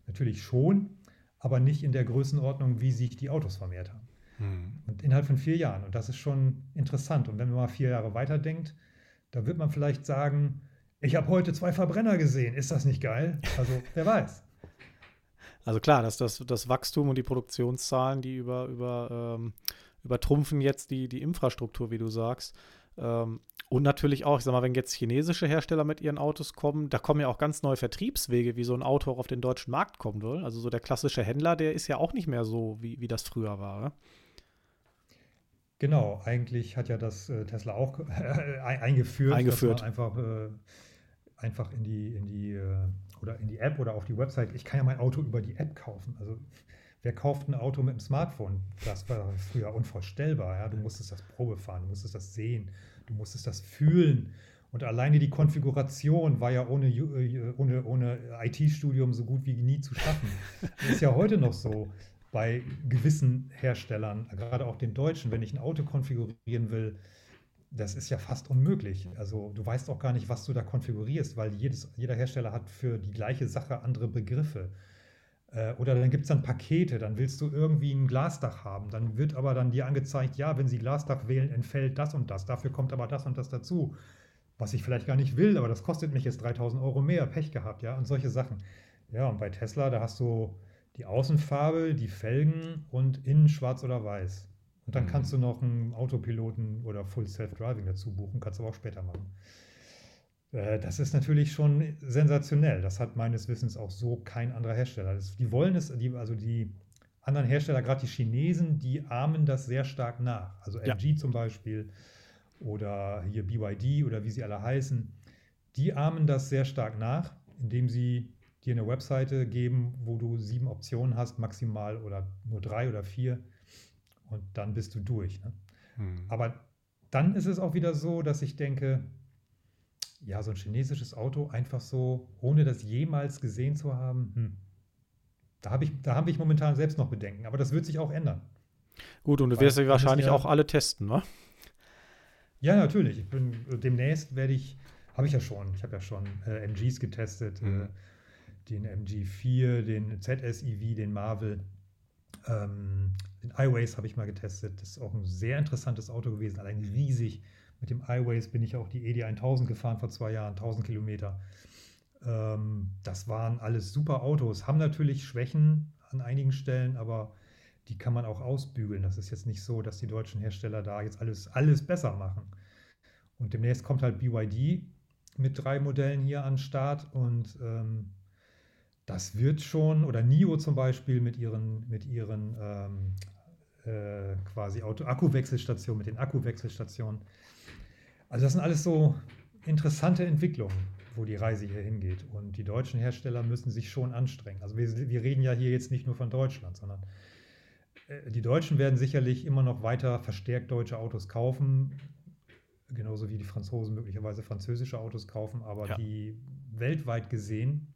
Natürlich schon, aber nicht in der Größenordnung, wie sich die Autos vermehrt haben. Hm. Und innerhalb von vier Jahren. Und das ist schon interessant. Und wenn man mal vier Jahre weiterdenkt, da wird man vielleicht sagen, ich habe heute zwei Verbrenner gesehen. Ist das nicht geil? Also, wer weiß. Also klar, dass das, das Wachstum und die Produktionszahlen, die über, über, ähm, übertrumpfen jetzt die, die Infrastruktur, wie du sagst. Ähm, und natürlich auch, ich sag mal, wenn jetzt chinesische Hersteller mit ihren Autos kommen, da kommen ja auch ganz neue Vertriebswege, wie so ein Auto auch auf den deutschen Markt kommen will. Also so der klassische Händler, der ist ja auch nicht mehr so, wie, wie das früher war. Ne? Genau, eigentlich hat ja das äh, Tesla auch äh, eingeführt, eingeführt. dass man einfach, äh, einfach in die, in die äh, oder in die App oder auf die Website, ich kann ja mein Auto über die App kaufen. Also wer kauft ein Auto mit dem Smartphone? Das war früher unvorstellbar. Ja? Du musstest das Probe fahren, du musstest das sehen, du musstest das fühlen. Und alleine die Konfiguration war ja ohne, äh, ohne, ohne IT-Studium so gut wie nie zu schaffen. Das ist ja heute noch so bei gewissen Herstellern, gerade auch den deutschen, wenn ich ein Auto konfigurieren will, das ist ja fast unmöglich. Also du weißt auch gar nicht, was du da konfigurierst, weil jedes, jeder Hersteller hat für die gleiche Sache andere Begriffe. Äh, oder dann gibt es dann Pakete, dann willst du irgendwie ein Glasdach haben. Dann wird aber dann dir angezeigt, ja, wenn Sie Glasdach wählen, entfällt das und das. Dafür kommt aber das und das dazu. Was ich vielleicht gar nicht will, aber das kostet mich jetzt 3000 Euro mehr, Pech gehabt, ja, und solche Sachen. Ja, und bei Tesla, da hast du die Außenfarbe, die Felgen und innen schwarz oder weiß. Und dann mhm. kannst du noch einen Autopiloten oder Full Self-Driving dazu buchen, kannst du aber auch später machen. Äh, das ist natürlich schon sensationell. Das hat meines Wissens auch so kein anderer Hersteller. Das, die wollen es, die, also die anderen Hersteller, gerade die Chinesen, die ahmen das sehr stark nach. Also LG ja. zum Beispiel oder hier BYD oder wie sie alle heißen, die ahmen das sehr stark nach, indem sie dir eine Webseite geben, wo du sieben Optionen hast, maximal oder nur drei oder vier und dann bist du durch. Ne? Hm. Aber dann ist es auch wieder so, dass ich denke, ja, so ein chinesisches Auto einfach so, ohne das jemals gesehen zu haben, hm, da habe ich, da habe ich momentan selbst noch Bedenken. Aber das wird sich auch ändern. Gut, und du wirst sie wahrscheinlich ja, auch alle testen, ne? Ja, natürlich. Ich bin, demnächst werde ich, habe ich ja schon, ich habe ja schon äh, MGs getestet, mhm. äh, den MG4, den ZSEV, den Marvel, ähm, den iWays habe ich mal getestet. Das ist auch ein sehr interessantes Auto gewesen, allein riesig. Mit dem iWays bin ich auch die ED1000 gefahren vor zwei Jahren, 1000 Kilometer. Ähm, das waren alles super Autos, haben natürlich Schwächen an einigen Stellen, aber die kann man auch ausbügeln. Das ist jetzt nicht so, dass die deutschen Hersteller da jetzt alles, alles besser machen. Und demnächst kommt halt BYD mit drei Modellen hier an den Start und ähm, das wird schon, oder NIO zum Beispiel mit ihren, mit ihren ähm, äh, quasi Auto Akkuwechselstationen, mit den Akkuwechselstationen. Also das sind alles so interessante Entwicklungen, wo die Reise hier hingeht. Und die deutschen Hersteller müssen sich schon anstrengen. Also wir, wir reden ja hier jetzt nicht nur von Deutschland, sondern äh, die Deutschen werden sicherlich immer noch weiter verstärkt deutsche Autos kaufen, genauso wie die Franzosen möglicherweise französische Autos kaufen, aber ja. die weltweit gesehen,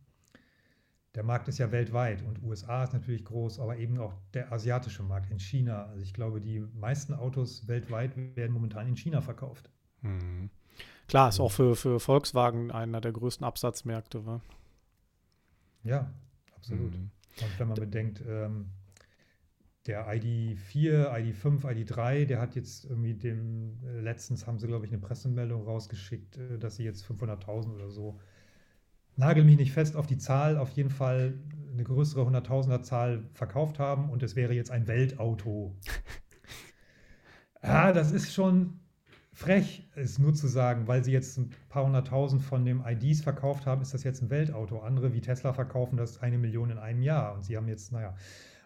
der Markt ist ja weltweit und USA ist natürlich groß, aber eben auch der asiatische Markt in China. Also ich glaube, die meisten Autos weltweit werden momentan in China verkauft. Mhm. Klar, ist auch für, für Volkswagen einer der größten Absatzmärkte. Wa? Ja, absolut. Mhm. Und wenn man bedenkt, ähm, der ID4, ID5, ID3, der hat jetzt irgendwie dem, äh, letztens haben sie, glaube ich, eine Pressemeldung rausgeschickt, äh, dass sie jetzt 500.000 oder so, nagel mich nicht fest auf die Zahl, auf jeden Fall eine größere 100.000er Zahl verkauft haben und es wäre jetzt ein Weltauto. ja, das ist schon frech, es nur zu sagen, weil sie jetzt ein paar hunderttausend von dem IDs verkauft haben, ist das jetzt ein Weltauto. Andere wie Tesla verkaufen das eine Million in einem Jahr und sie haben jetzt, naja,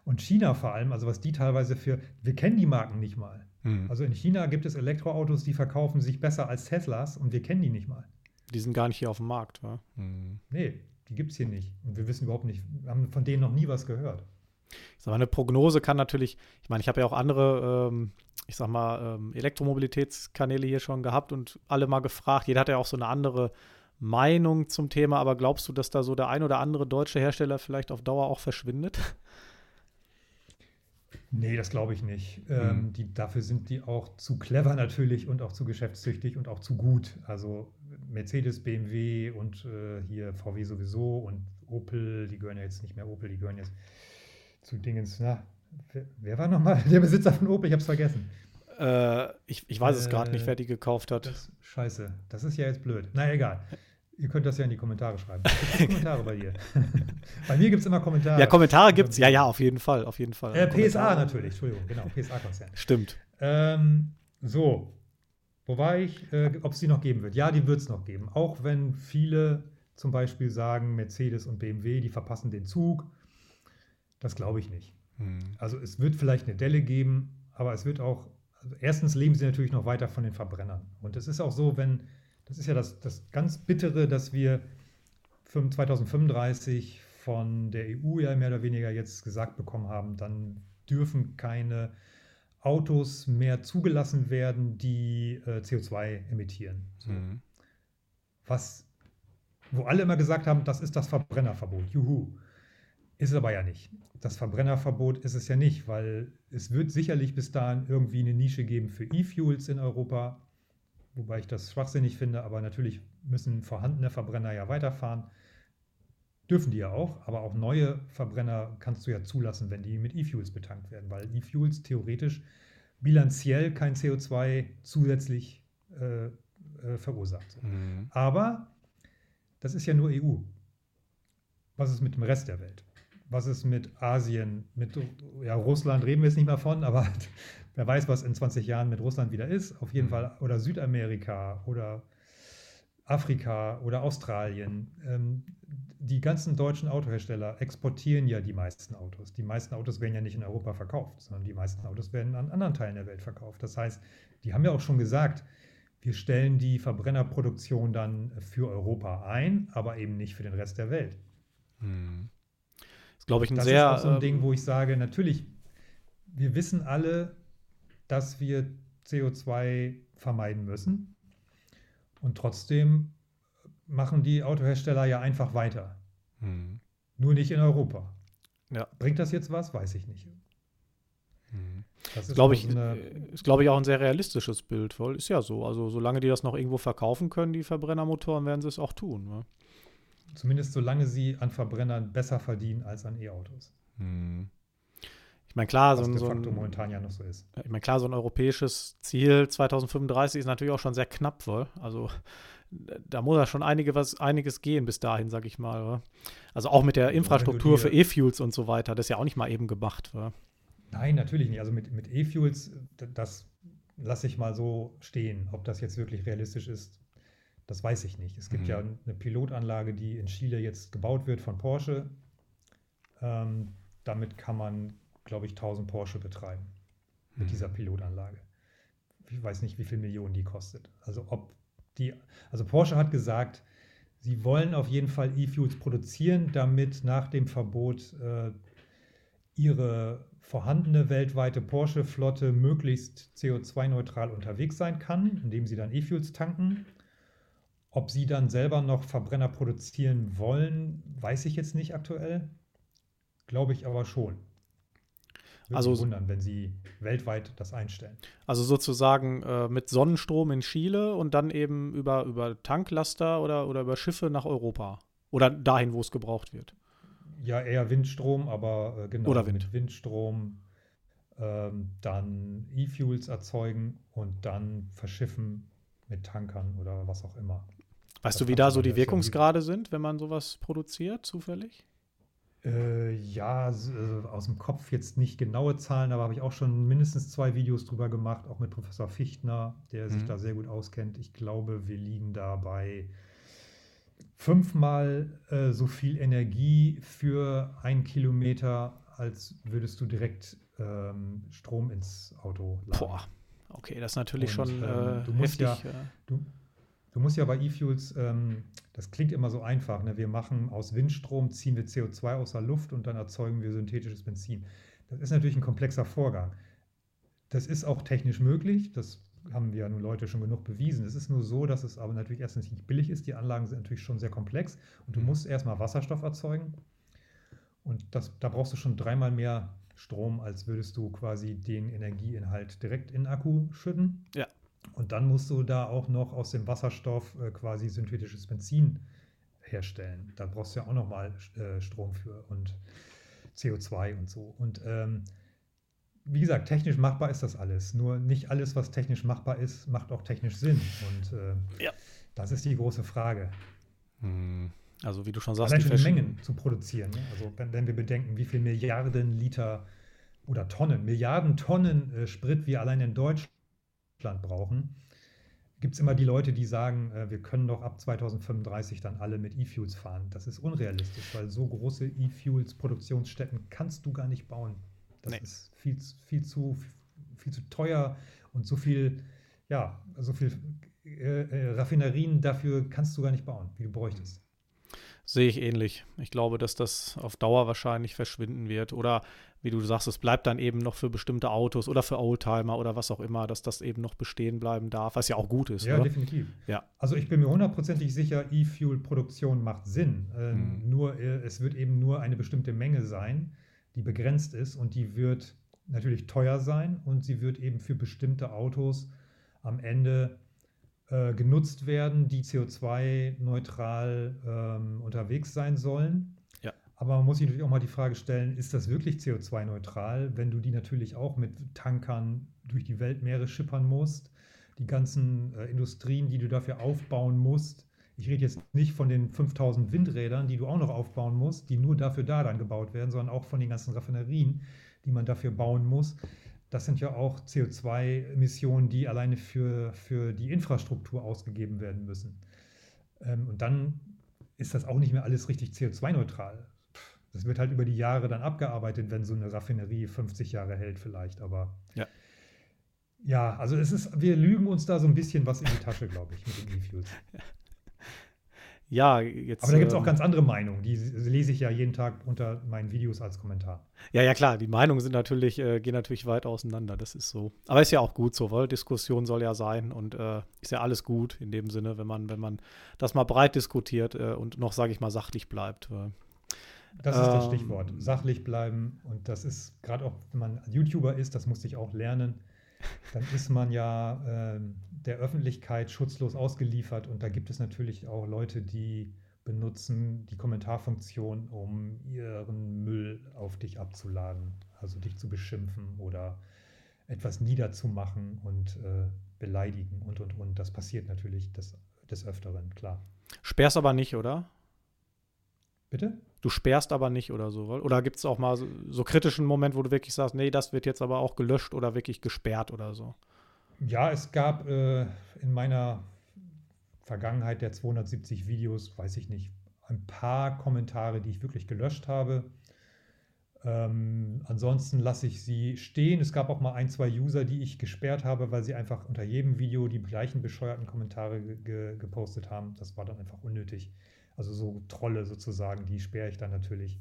und China vor allem, also was die teilweise für, wir kennen die Marken nicht mal. Mhm. Also in China gibt es Elektroautos, die verkaufen sich besser als Teslas und wir kennen die nicht mal. Die sind gar nicht hier auf dem Markt, wa? Mhm. Nee, die gibt es hier nicht. Und wir wissen überhaupt nicht, wir haben von denen noch nie was gehört. Ich sag mal, eine Prognose kann natürlich, ich meine, ich habe ja auch andere, ähm, ich sag mal, ähm, Elektromobilitätskanäle hier schon gehabt und alle mal gefragt. Jeder hat ja auch so eine andere Meinung zum Thema, aber glaubst du, dass da so der ein oder andere deutsche Hersteller vielleicht auf Dauer auch verschwindet? Nee, das glaube ich nicht. Mhm. Ähm, die, dafür sind die auch zu clever natürlich und auch zu geschäftstüchtig und auch zu gut. Also Mercedes, BMW und äh, hier VW sowieso und Opel, die gehören ja jetzt nicht mehr Opel, die gehören jetzt zu Dingens. Na, wer, wer war nochmal der Besitzer von Opel? Ich habe es vergessen. Äh, ich, ich weiß es gerade nicht, wer die gekauft hat. Das, scheiße, das ist ja jetzt blöd. Na egal. Ihr könnt das ja in die Kommentare schreiben. Kommentare bei dir? bei mir gibt es immer Kommentare. Ja, Kommentare gibt es. Ja, ja, auf jeden Fall. Auf jeden Fall. Äh, PSA natürlich, Entschuldigung, genau, PSA-Konzern. Stimmt. Ähm, so, wo war ich? Äh, Ob es die noch geben wird? Ja, die wird es noch geben. Auch wenn viele zum Beispiel sagen, Mercedes und BMW, die verpassen den Zug. Das glaube ich nicht. Hm. Also es wird vielleicht eine Delle geben, aber es wird auch, also erstens leben sie natürlich noch weiter von den Verbrennern. Und es ist auch so, wenn das ist ja das, das ganz Bittere, dass wir 2035 von der EU ja mehr oder weniger jetzt gesagt bekommen haben, dann dürfen keine Autos mehr zugelassen werden, die äh, CO2 emittieren. So. Mhm. Was, wo alle immer gesagt haben, das ist das Verbrennerverbot. Juhu. Ist es aber ja nicht. Das Verbrennerverbot ist es ja nicht, weil es wird sicherlich bis dahin irgendwie eine Nische geben für E-Fuels in Europa wobei ich das schwachsinnig finde, aber natürlich müssen vorhandene Verbrenner ja weiterfahren. Dürfen die ja auch, aber auch neue Verbrenner kannst du ja zulassen, wenn die mit E-Fuels betankt werden, weil E-Fuels theoretisch bilanziell kein CO2 zusätzlich äh, äh, verursacht. Mhm. Aber das ist ja nur EU. Was ist mit dem Rest der Welt? Was ist mit Asien? Mit ja, Russland reden wir jetzt nicht mehr von, aber Wer weiß, was in 20 Jahren mit Russland wieder ist. Auf jeden mhm. Fall. Oder Südamerika oder Afrika oder Australien. Ähm, die ganzen deutschen Autohersteller exportieren ja die meisten Autos. Die meisten Autos werden ja nicht in Europa verkauft, sondern die meisten Autos werden an anderen Teilen der Welt verkauft. Das heißt, die haben ja auch schon gesagt, wir stellen die Verbrennerproduktion dann für Europa ein, aber eben nicht für den Rest der Welt. Hm. Das ist, glaube ich, ein das sehr. Das ist auch so ein Ding, wo ich sage, natürlich, wir wissen alle, dass wir CO2 vermeiden müssen. Und trotzdem machen die Autohersteller ja einfach weiter. Mhm. Nur nicht in Europa. Ja. Bringt das jetzt was? Weiß ich nicht. Mhm. Das ist, glaube ich, so ist, glaube ich, auch ein sehr realistisches Bild, weil ist ja so. Also, solange die das noch irgendwo verkaufen können, die Verbrennermotoren, werden sie es auch tun. Ne? Zumindest solange sie an Verbrennern besser verdienen als an E-Autos. Mhm. Ich meine, klar, so, ein, so ein, momentan ja noch so ist. Ich meine, klar, so ein europäisches Ziel 2035 ist natürlich auch schon sehr knapp, wohl. Also da muss ja schon einige was, einiges gehen bis dahin, sag ich mal. Wa? Also auch mit der Infrastruktur für E-Fuels und so weiter, das ist ja auch nicht mal eben gemacht. Wa? Nein, natürlich nicht. Also mit, mit E-Fuels, das lasse ich mal so stehen. Ob das jetzt wirklich realistisch ist, das weiß ich nicht. Es gibt mhm. ja eine Pilotanlage, die in Chile jetzt gebaut wird von Porsche. Ähm, damit kann man, glaube ich, 1000 Porsche betreiben. Mit mhm. dieser Pilotanlage. Ich weiß nicht, wie viel Millionen die kostet. Also ob die, also Porsche hat gesagt, sie wollen auf jeden Fall E-Fuels produzieren, damit nach dem Verbot äh, ihre vorhandene weltweite Porsche-Flotte möglichst CO2-neutral unterwegs sein kann, indem sie dann E-Fuels tanken. Ob sie dann selber noch Verbrenner produzieren wollen, weiß ich jetzt nicht aktuell. Glaube ich aber schon. Also wundern, wenn sie weltweit das einstellen. Also sozusagen äh, mit Sonnenstrom in Chile und dann eben über, über Tanklaster oder, oder über Schiffe nach Europa. Oder dahin, wo es gebraucht wird. Ja, eher Windstrom, aber äh, genau Oder Wind. mit Windstrom ähm, dann E-Fuels erzeugen und dann verschiffen mit Tankern oder was auch immer. Weißt das du, wie da so die Wirkungsgrade sind, wenn man sowas produziert, zufällig? Äh, ja, äh, aus dem Kopf jetzt nicht genaue Zahlen, aber habe ich auch schon mindestens zwei Videos drüber gemacht, auch mit Professor Fichtner, der mhm. sich da sehr gut auskennt. Ich glaube, wir liegen da bei fünfmal äh, so viel Energie für einen Kilometer, als würdest du direkt ähm, Strom ins Auto laden. Boah, okay, das ist natürlich Und, schon ähm, du musst heftig. Ja, du, Du musst ja bei E-Fuels, ähm, das klingt immer so einfach, ne? wir machen aus Windstrom, ziehen wir CO2 aus der Luft und dann erzeugen wir synthetisches Benzin. Das ist natürlich ein komplexer Vorgang. Das ist auch technisch möglich, das haben wir ja nun Leute schon genug bewiesen. Es ist nur so, dass es aber natürlich erstens nicht billig ist. Die Anlagen sind natürlich schon sehr komplex und du mhm. musst erstmal Wasserstoff erzeugen. Und das, da brauchst du schon dreimal mehr Strom, als würdest du quasi den Energieinhalt direkt in den Akku schütten. Ja. Und dann musst du da auch noch aus dem Wasserstoff äh, quasi synthetisches Benzin herstellen. Da brauchst du ja auch nochmal äh, Strom für und CO2 und so. Und ähm, wie gesagt, technisch machbar ist das alles. Nur nicht alles, was technisch machbar ist, macht auch technisch Sinn. Und äh, ja. das ist die große Frage. Hm. Also wie du schon sagst, Allein schon die Mengen zu produzieren. Ne? Also wenn, wenn, wir bedenken, wie viele Milliarden Liter oder Tonnen, Milliarden Tonnen äh, Sprit wir allein in Deutschland brauchen, gibt es immer die Leute, die sagen, äh, wir können doch ab 2035 dann alle mit E-Fuels fahren. Das ist unrealistisch, weil so große E-Fuels-Produktionsstätten kannst du gar nicht bauen. Das nee. ist viel, viel, zu, viel zu teuer und so viel, ja, so viel äh, äh, Raffinerien dafür kannst du gar nicht bauen, wie du bräuchtest. Sehe ich ähnlich. Ich glaube, dass das auf Dauer wahrscheinlich verschwinden wird. Oder wie du sagst, es bleibt dann eben noch für bestimmte Autos oder für Oldtimer oder was auch immer, dass das eben noch bestehen bleiben darf, was ja auch gut ist. Ja, oder? definitiv. Ja. Also ich bin mir hundertprozentig sicher, E-Fuel-Produktion macht Sinn. Äh, hm. Nur äh, es wird eben nur eine bestimmte Menge sein, die begrenzt ist und die wird natürlich teuer sein und sie wird eben für bestimmte Autos am Ende äh, genutzt werden, die CO2-neutral ähm, unterwegs sein sollen. Aber man muss sich natürlich auch mal die Frage stellen, ist das wirklich CO2-neutral, wenn du die natürlich auch mit Tankern durch die Weltmeere schippern musst, die ganzen äh, Industrien, die du dafür aufbauen musst. Ich rede jetzt nicht von den 5000 Windrädern, die du auch noch aufbauen musst, die nur dafür da dann gebaut werden, sondern auch von den ganzen Raffinerien, die man dafür bauen muss das sind ja auch CO2-Emissionen, die alleine für, für die Infrastruktur ausgegeben werden müssen. Ähm, und dann ist das auch nicht mehr alles richtig CO2-neutral. Das wird halt über die Jahre dann abgearbeitet, wenn so eine Raffinerie 50 Jahre hält vielleicht, aber ja. Ja, also es ist, wir lügen uns da so ein bisschen was in die Tasche, glaube ich, mit den E-Fuels. Ja, jetzt. Aber da gibt es auch ähm, ganz andere Meinungen. Die lese ich ja jeden Tag unter meinen Videos als Kommentar. Ja, ja, klar, die Meinungen sind natürlich, äh, gehen natürlich weit auseinander, das ist so. Aber ist ja auch gut so, weil Diskussion soll ja sein und äh, ist ja alles gut in dem Sinne, wenn man, wenn man das mal breit diskutiert äh, und noch, sage ich mal, sachlich bleibt. äh. Das ist das Ähm, Stichwort. Sachlich bleiben. Und das ist gerade auch, wenn man YouTuber ist, das musste ich auch lernen, dann ist man ja ähm, der Öffentlichkeit schutzlos ausgeliefert. Und da gibt es natürlich auch Leute, die benutzen die Kommentarfunktion, um ihren Müll auf dich abzuladen. Also dich zu beschimpfen oder etwas niederzumachen und äh, beleidigen und, und, und. Das passiert natürlich des, des Öfteren, klar. Sperrst aber nicht, oder? Bitte? Du sperrst aber nicht oder so. Oder gibt es auch mal so, so kritischen Moment, wo du wirklich sagst, nee, das wird jetzt aber auch gelöscht oder wirklich gesperrt oder so? Ja, es gab äh, in meiner Vergangenheit der 270 Videos, weiß ich nicht, ein paar Kommentare, die ich wirklich gelöscht habe. Ähm, ansonsten lasse ich sie stehen. Es gab auch mal ein, zwei User, die ich gesperrt habe, weil sie einfach unter jedem Video die gleichen bescheuerten Kommentare ge gepostet haben. Das war dann einfach unnötig. Also so Trolle sozusagen, die sperre ich dann natürlich.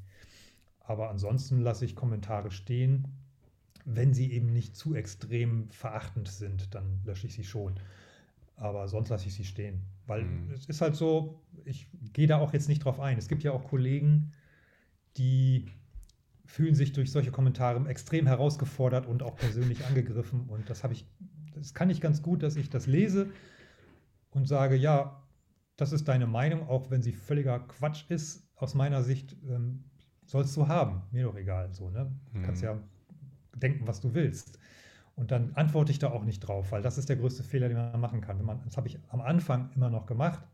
Aber ansonsten lasse ich Kommentare stehen. Wenn sie eben nicht zu extrem verachtend sind, dann lösche ich sie schon. Aber sonst lasse ich sie stehen. Weil Mhm. es ist halt so, ich gehe da auch jetzt nicht drauf ein. Es gibt ja auch Kollegen, die fühlen sich durch solche Kommentare extrem herausgefordert und auch persönlich angegriffen. Und das habe ich, das kann ich ganz gut, dass ich das lese und sage, ja, das ist deine Meinung, auch wenn sie völliger Quatsch ist, aus meiner Sicht ähm, sollst du haben. Mir doch egal. So, ne? Du kannst Mhm. ja denken, was du willst. Und dann antworte ich da auch nicht drauf, weil das ist der größte Fehler, den man machen kann. Man, das habe ich am Anfang immer noch gemacht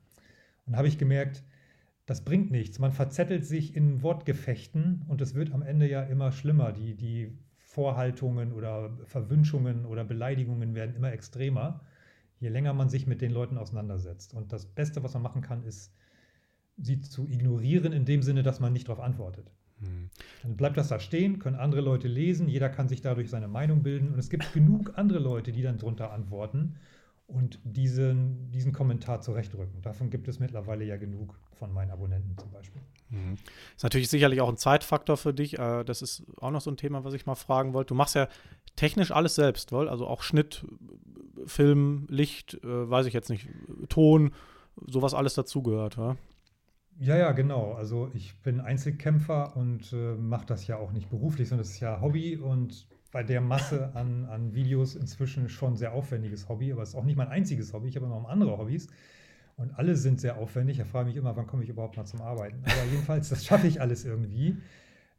und habe ich gemerkt, das bringt nichts. Man verzettelt sich in Wortgefechten und es wird am Ende ja immer schlimmer. Die, die Vorhaltungen oder Verwünschungen oder Beleidigungen werden immer extremer, je länger man sich mit den Leuten auseinandersetzt. Und das Beste, was man machen kann, ist, sie zu ignorieren, in dem Sinne, dass man nicht darauf antwortet. Hm. Dann bleibt das da stehen, können andere Leute lesen, jeder kann sich dadurch seine Meinung bilden und es gibt genug andere Leute, die dann drunter antworten und diesen, diesen Kommentar zurechtrücken. Davon gibt es mittlerweile ja genug von meinen Abonnenten zum Beispiel. Mhm. Ist natürlich sicherlich auch ein Zeitfaktor für dich. Äh, das ist auch noch so ein Thema, was ich mal fragen wollte. Du machst ja technisch alles selbst, wohl? Also auch Schnitt, Film, Licht, äh, weiß ich jetzt nicht, Ton, sowas alles dazugehört, ja? Ja, ja, genau. Also ich bin Einzelkämpfer und äh, mache das ja auch nicht beruflich, sondern es ist ja Hobby und bei der Masse an, an Videos inzwischen schon sehr aufwendiges Hobby, aber es ist auch nicht mein einziges Hobby. Ich habe noch andere Hobbys und alle sind sehr aufwendig. Da frage ich mich immer, wann komme ich überhaupt mal zum Arbeiten. Aber jedenfalls, das schaffe ich alles irgendwie.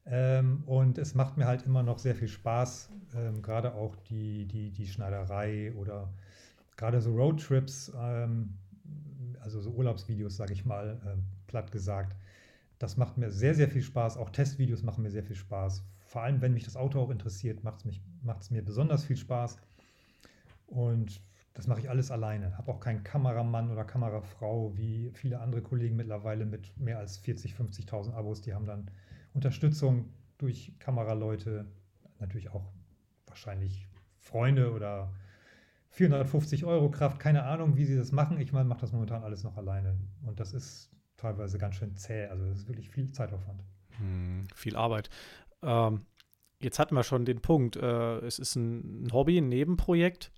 Ähm, und es macht mir halt immer noch sehr viel Spaß, ähm, gerade auch die, die, die Schneiderei oder gerade so Roadtrips, ähm, also so Urlaubsvideos, sage ich mal, platt gesagt. Das macht mir sehr, sehr viel Spaß. Auch Testvideos machen mir sehr viel Spaß. Vor allem, wenn mich das Auto auch interessiert, macht es mir besonders viel Spaß. Und das mache ich alles alleine. Habe auch keinen Kameramann oder Kamerafrau wie viele andere Kollegen mittlerweile mit mehr als 40, 50.000 Abos. Die haben dann Unterstützung durch Kameraleute, natürlich auch wahrscheinlich Freunde oder 450 Euro Kraft, keine Ahnung, wie sie das machen. Ich mache das momentan alles noch alleine. Und das ist teilweise ganz schön zäh. Also das ist wirklich viel Zeitaufwand. Hm, viel Arbeit. Ähm, jetzt hatten wir schon den Punkt, äh, es ist ein, ein Hobby, ein Nebenprojekt.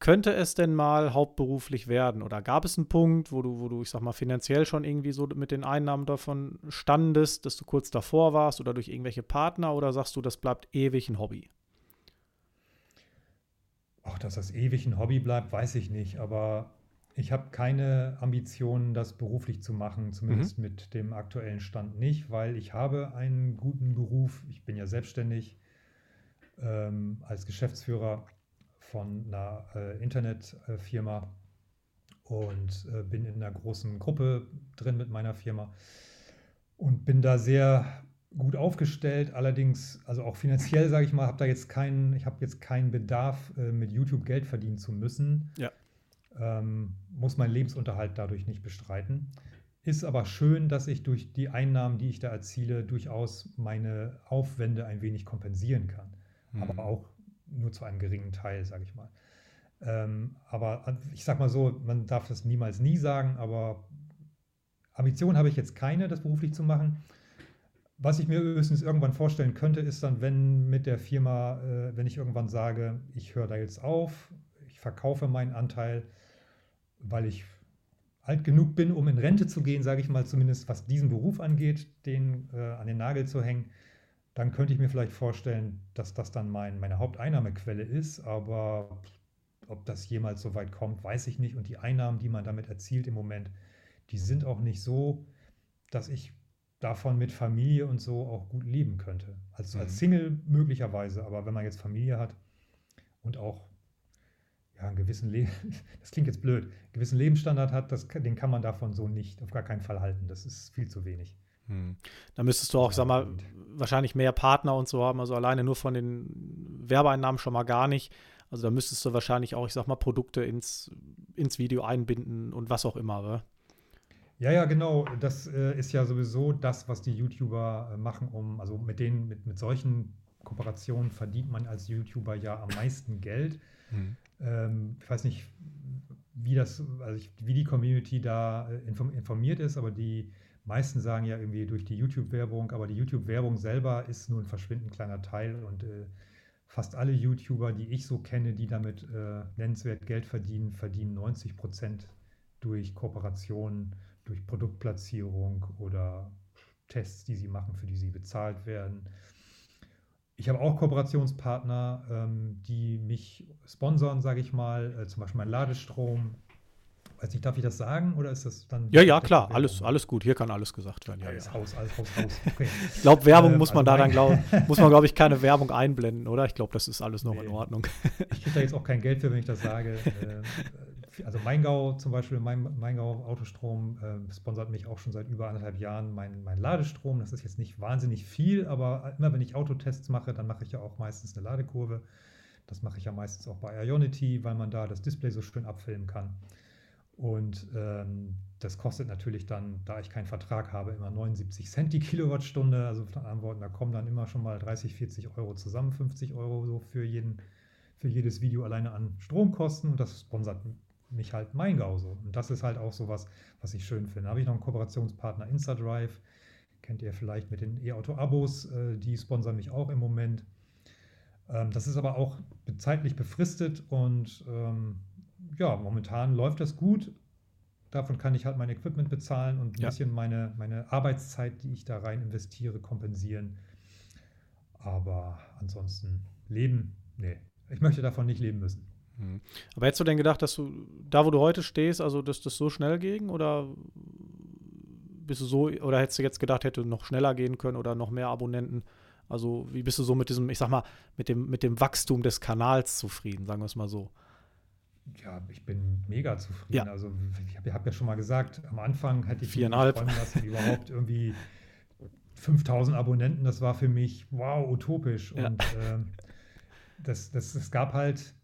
Könnte es denn mal hauptberuflich werden? Oder gab es einen Punkt, wo du, wo du, ich sag mal, finanziell schon irgendwie so mit den Einnahmen davon standest, dass du kurz davor warst oder durch irgendwelche Partner oder sagst du, das bleibt ewig ein Hobby? Auch dass das ewig ein Hobby bleibt, weiß ich nicht. Aber ich habe keine Ambitionen, das beruflich zu machen, zumindest mit dem aktuellen Stand nicht, weil ich habe einen guten Beruf. Ich bin ja selbstständig ähm, als Geschäftsführer von einer äh, Internetfirma und äh, bin in einer großen Gruppe drin mit meiner Firma und bin da sehr gut aufgestellt. Allerdings, also auch finanziell, sage ich mal, habe da jetzt keinen, ich habe jetzt keinen Bedarf, äh, mit YouTube Geld verdienen zu müssen. Ja. Ähm, muss meinen Lebensunterhalt dadurch nicht bestreiten. Ist aber schön, dass ich durch die Einnahmen, die ich da erziele, durchaus meine Aufwände ein wenig kompensieren kann. Mhm. Aber auch nur zu einem geringen Teil, sage ich mal. Ähm, aber ich sag mal so, man darf das niemals nie sagen, aber Ambition habe ich jetzt keine, das beruflich zu machen. Was ich mir höchstens irgendwann vorstellen könnte, ist dann, wenn mit der Firma, äh, wenn ich irgendwann sage, ich höre da jetzt auf, ich verkaufe meinen Anteil, weil ich alt genug bin, um in Rente zu gehen, sage ich mal zumindest, was diesen Beruf angeht, den äh, an den Nagel zu hängen, dann könnte ich mir vielleicht vorstellen, dass das dann mein, meine Haupteinnahmequelle ist. Aber ob das jemals so weit kommt, weiß ich nicht. Und die Einnahmen, die man damit erzielt im Moment, die sind auch nicht so, dass ich davon mit Familie und so auch gut leben könnte. Also als mhm. Single möglicherweise, aber wenn man jetzt Familie hat und auch ja, einen gewissen Leben, das klingt jetzt blöd, einen gewissen Lebensstandard hat, das, den kann man davon so nicht, auf gar keinen Fall halten. Das ist viel zu wenig. Hm. Da müsstest du auch, sag mal, wahrscheinlich mehr Partner und so haben, also alleine nur von den Werbeeinnahmen schon mal gar nicht. Also da müsstest du wahrscheinlich auch, ich sag mal, Produkte ins, ins Video einbinden und was auch immer, oder? Ja, ja, genau. Das äh, ist ja sowieso das, was die YouTuber äh, machen, um, also mit denen, mit, mit solchen Kooperationen verdient man als YouTuber ja am meisten Geld. Hm. Ähm, ich weiß nicht, wie das, also ich, wie die Community da äh, informiert ist, aber die meisten sagen ja irgendwie durch die YouTube-Werbung, aber die YouTube-Werbung selber ist nur ein verschwindend kleiner Teil und äh, fast alle YouTuber, die ich so kenne, die damit äh, nennenswert Geld verdienen, verdienen 90 Prozent durch Kooperationen, durch Produktplatzierung oder Tests, die sie machen, für die sie bezahlt werden. Ich habe auch Kooperationspartner, ähm, die mich sponsern, sage ich mal, äh, zum Beispiel mein Ladestrom. Weiß nicht, darf ich das sagen oder ist das dann? Ja, ja, klar, alles, alles gut. Hier kann alles gesagt werden. Ja, alles ja. Haus, alles Haus, Haus. Okay. ich glaube, Werbung ähm, muss man also da dann, glaub, muss man, glaube ich, keine Werbung einblenden, oder? Ich glaube, das ist alles noch nee, in Ordnung. ich kriege da jetzt auch kein Geld für, wenn ich das sage. Äh, also Maingau zum Beispiel, mein, Maingau Autostrom äh, sponsert mich auch schon seit über anderthalb Jahren mein, mein Ladestrom. Das ist jetzt nicht wahnsinnig viel, aber immer wenn ich Autotests mache, dann mache ich ja auch meistens eine Ladekurve. Das mache ich ja meistens auch bei Ionity, weil man da das Display so schön abfilmen kann. Und ähm, das kostet natürlich dann, da ich keinen Vertrag habe, immer 79 Cent die Kilowattstunde. Also mit anderen Worten, da kommen dann immer schon mal 30, 40 Euro zusammen, 50 Euro so für jeden für jedes Video alleine an Stromkosten und das sponsert mich halt mein Gau so. Und das ist halt auch so was, was ich schön finde. Da habe ich noch einen Kooperationspartner InstaDrive. Kennt ihr vielleicht mit den E-Auto-Abos. Äh, die sponsern mich auch im Moment. Ähm, das ist aber auch zeitlich befristet und ähm, ja, momentan läuft das gut. Davon kann ich halt mein Equipment bezahlen und ein ja. bisschen meine, meine Arbeitszeit, die ich da rein investiere, kompensieren. Aber ansonsten leben, nee, ich möchte davon nicht leben müssen. Hm. Aber hättest du denn gedacht, dass du da, wo du heute stehst, also dass das so schnell ging oder bist du so oder hättest du jetzt gedacht, hätte noch schneller gehen können oder noch mehr Abonnenten? Also wie bist du so mit diesem, ich sag mal, mit dem mit dem Wachstum des Kanals zufrieden, sagen wir es mal so? Ja, ich bin mega zufrieden. Ja. Also ich habe hab ja schon mal gesagt, am Anfang hätte ich viereinhalb lassen, überhaupt irgendwie 5000 Abonnenten. Das war für mich wow utopisch ja. und äh, das, das, es gab halt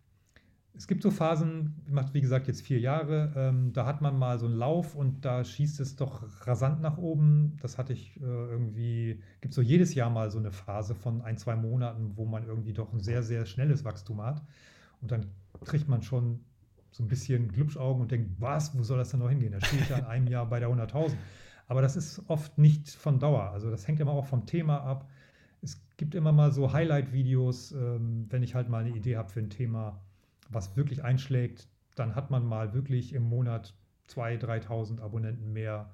es gibt so Phasen, macht wie gesagt jetzt vier Jahre, ähm, da hat man mal so einen Lauf und da schießt es doch rasant nach oben. Das hatte ich äh, irgendwie, gibt so jedes Jahr mal so eine Phase von ein, zwei Monaten, wo man irgendwie doch ein sehr, sehr schnelles Wachstum hat. Und dann kriegt man schon so ein bisschen Glubschaugen und denkt, was, wo soll das denn noch hingehen? Da stehe ich ja in einem Jahr bei der 100.000. Aber das ist oft nicht von Dauer. Also das hängt immer auch vom Thema ab. Es gibt immer mal so Highlight-Videos, ähm, wenn ich halt mal eine Idee habe für ein Thema was wirklich einschlägt, dann hat man mal wirklich im Monat 2.000, 3.000 Abonnenten mehr.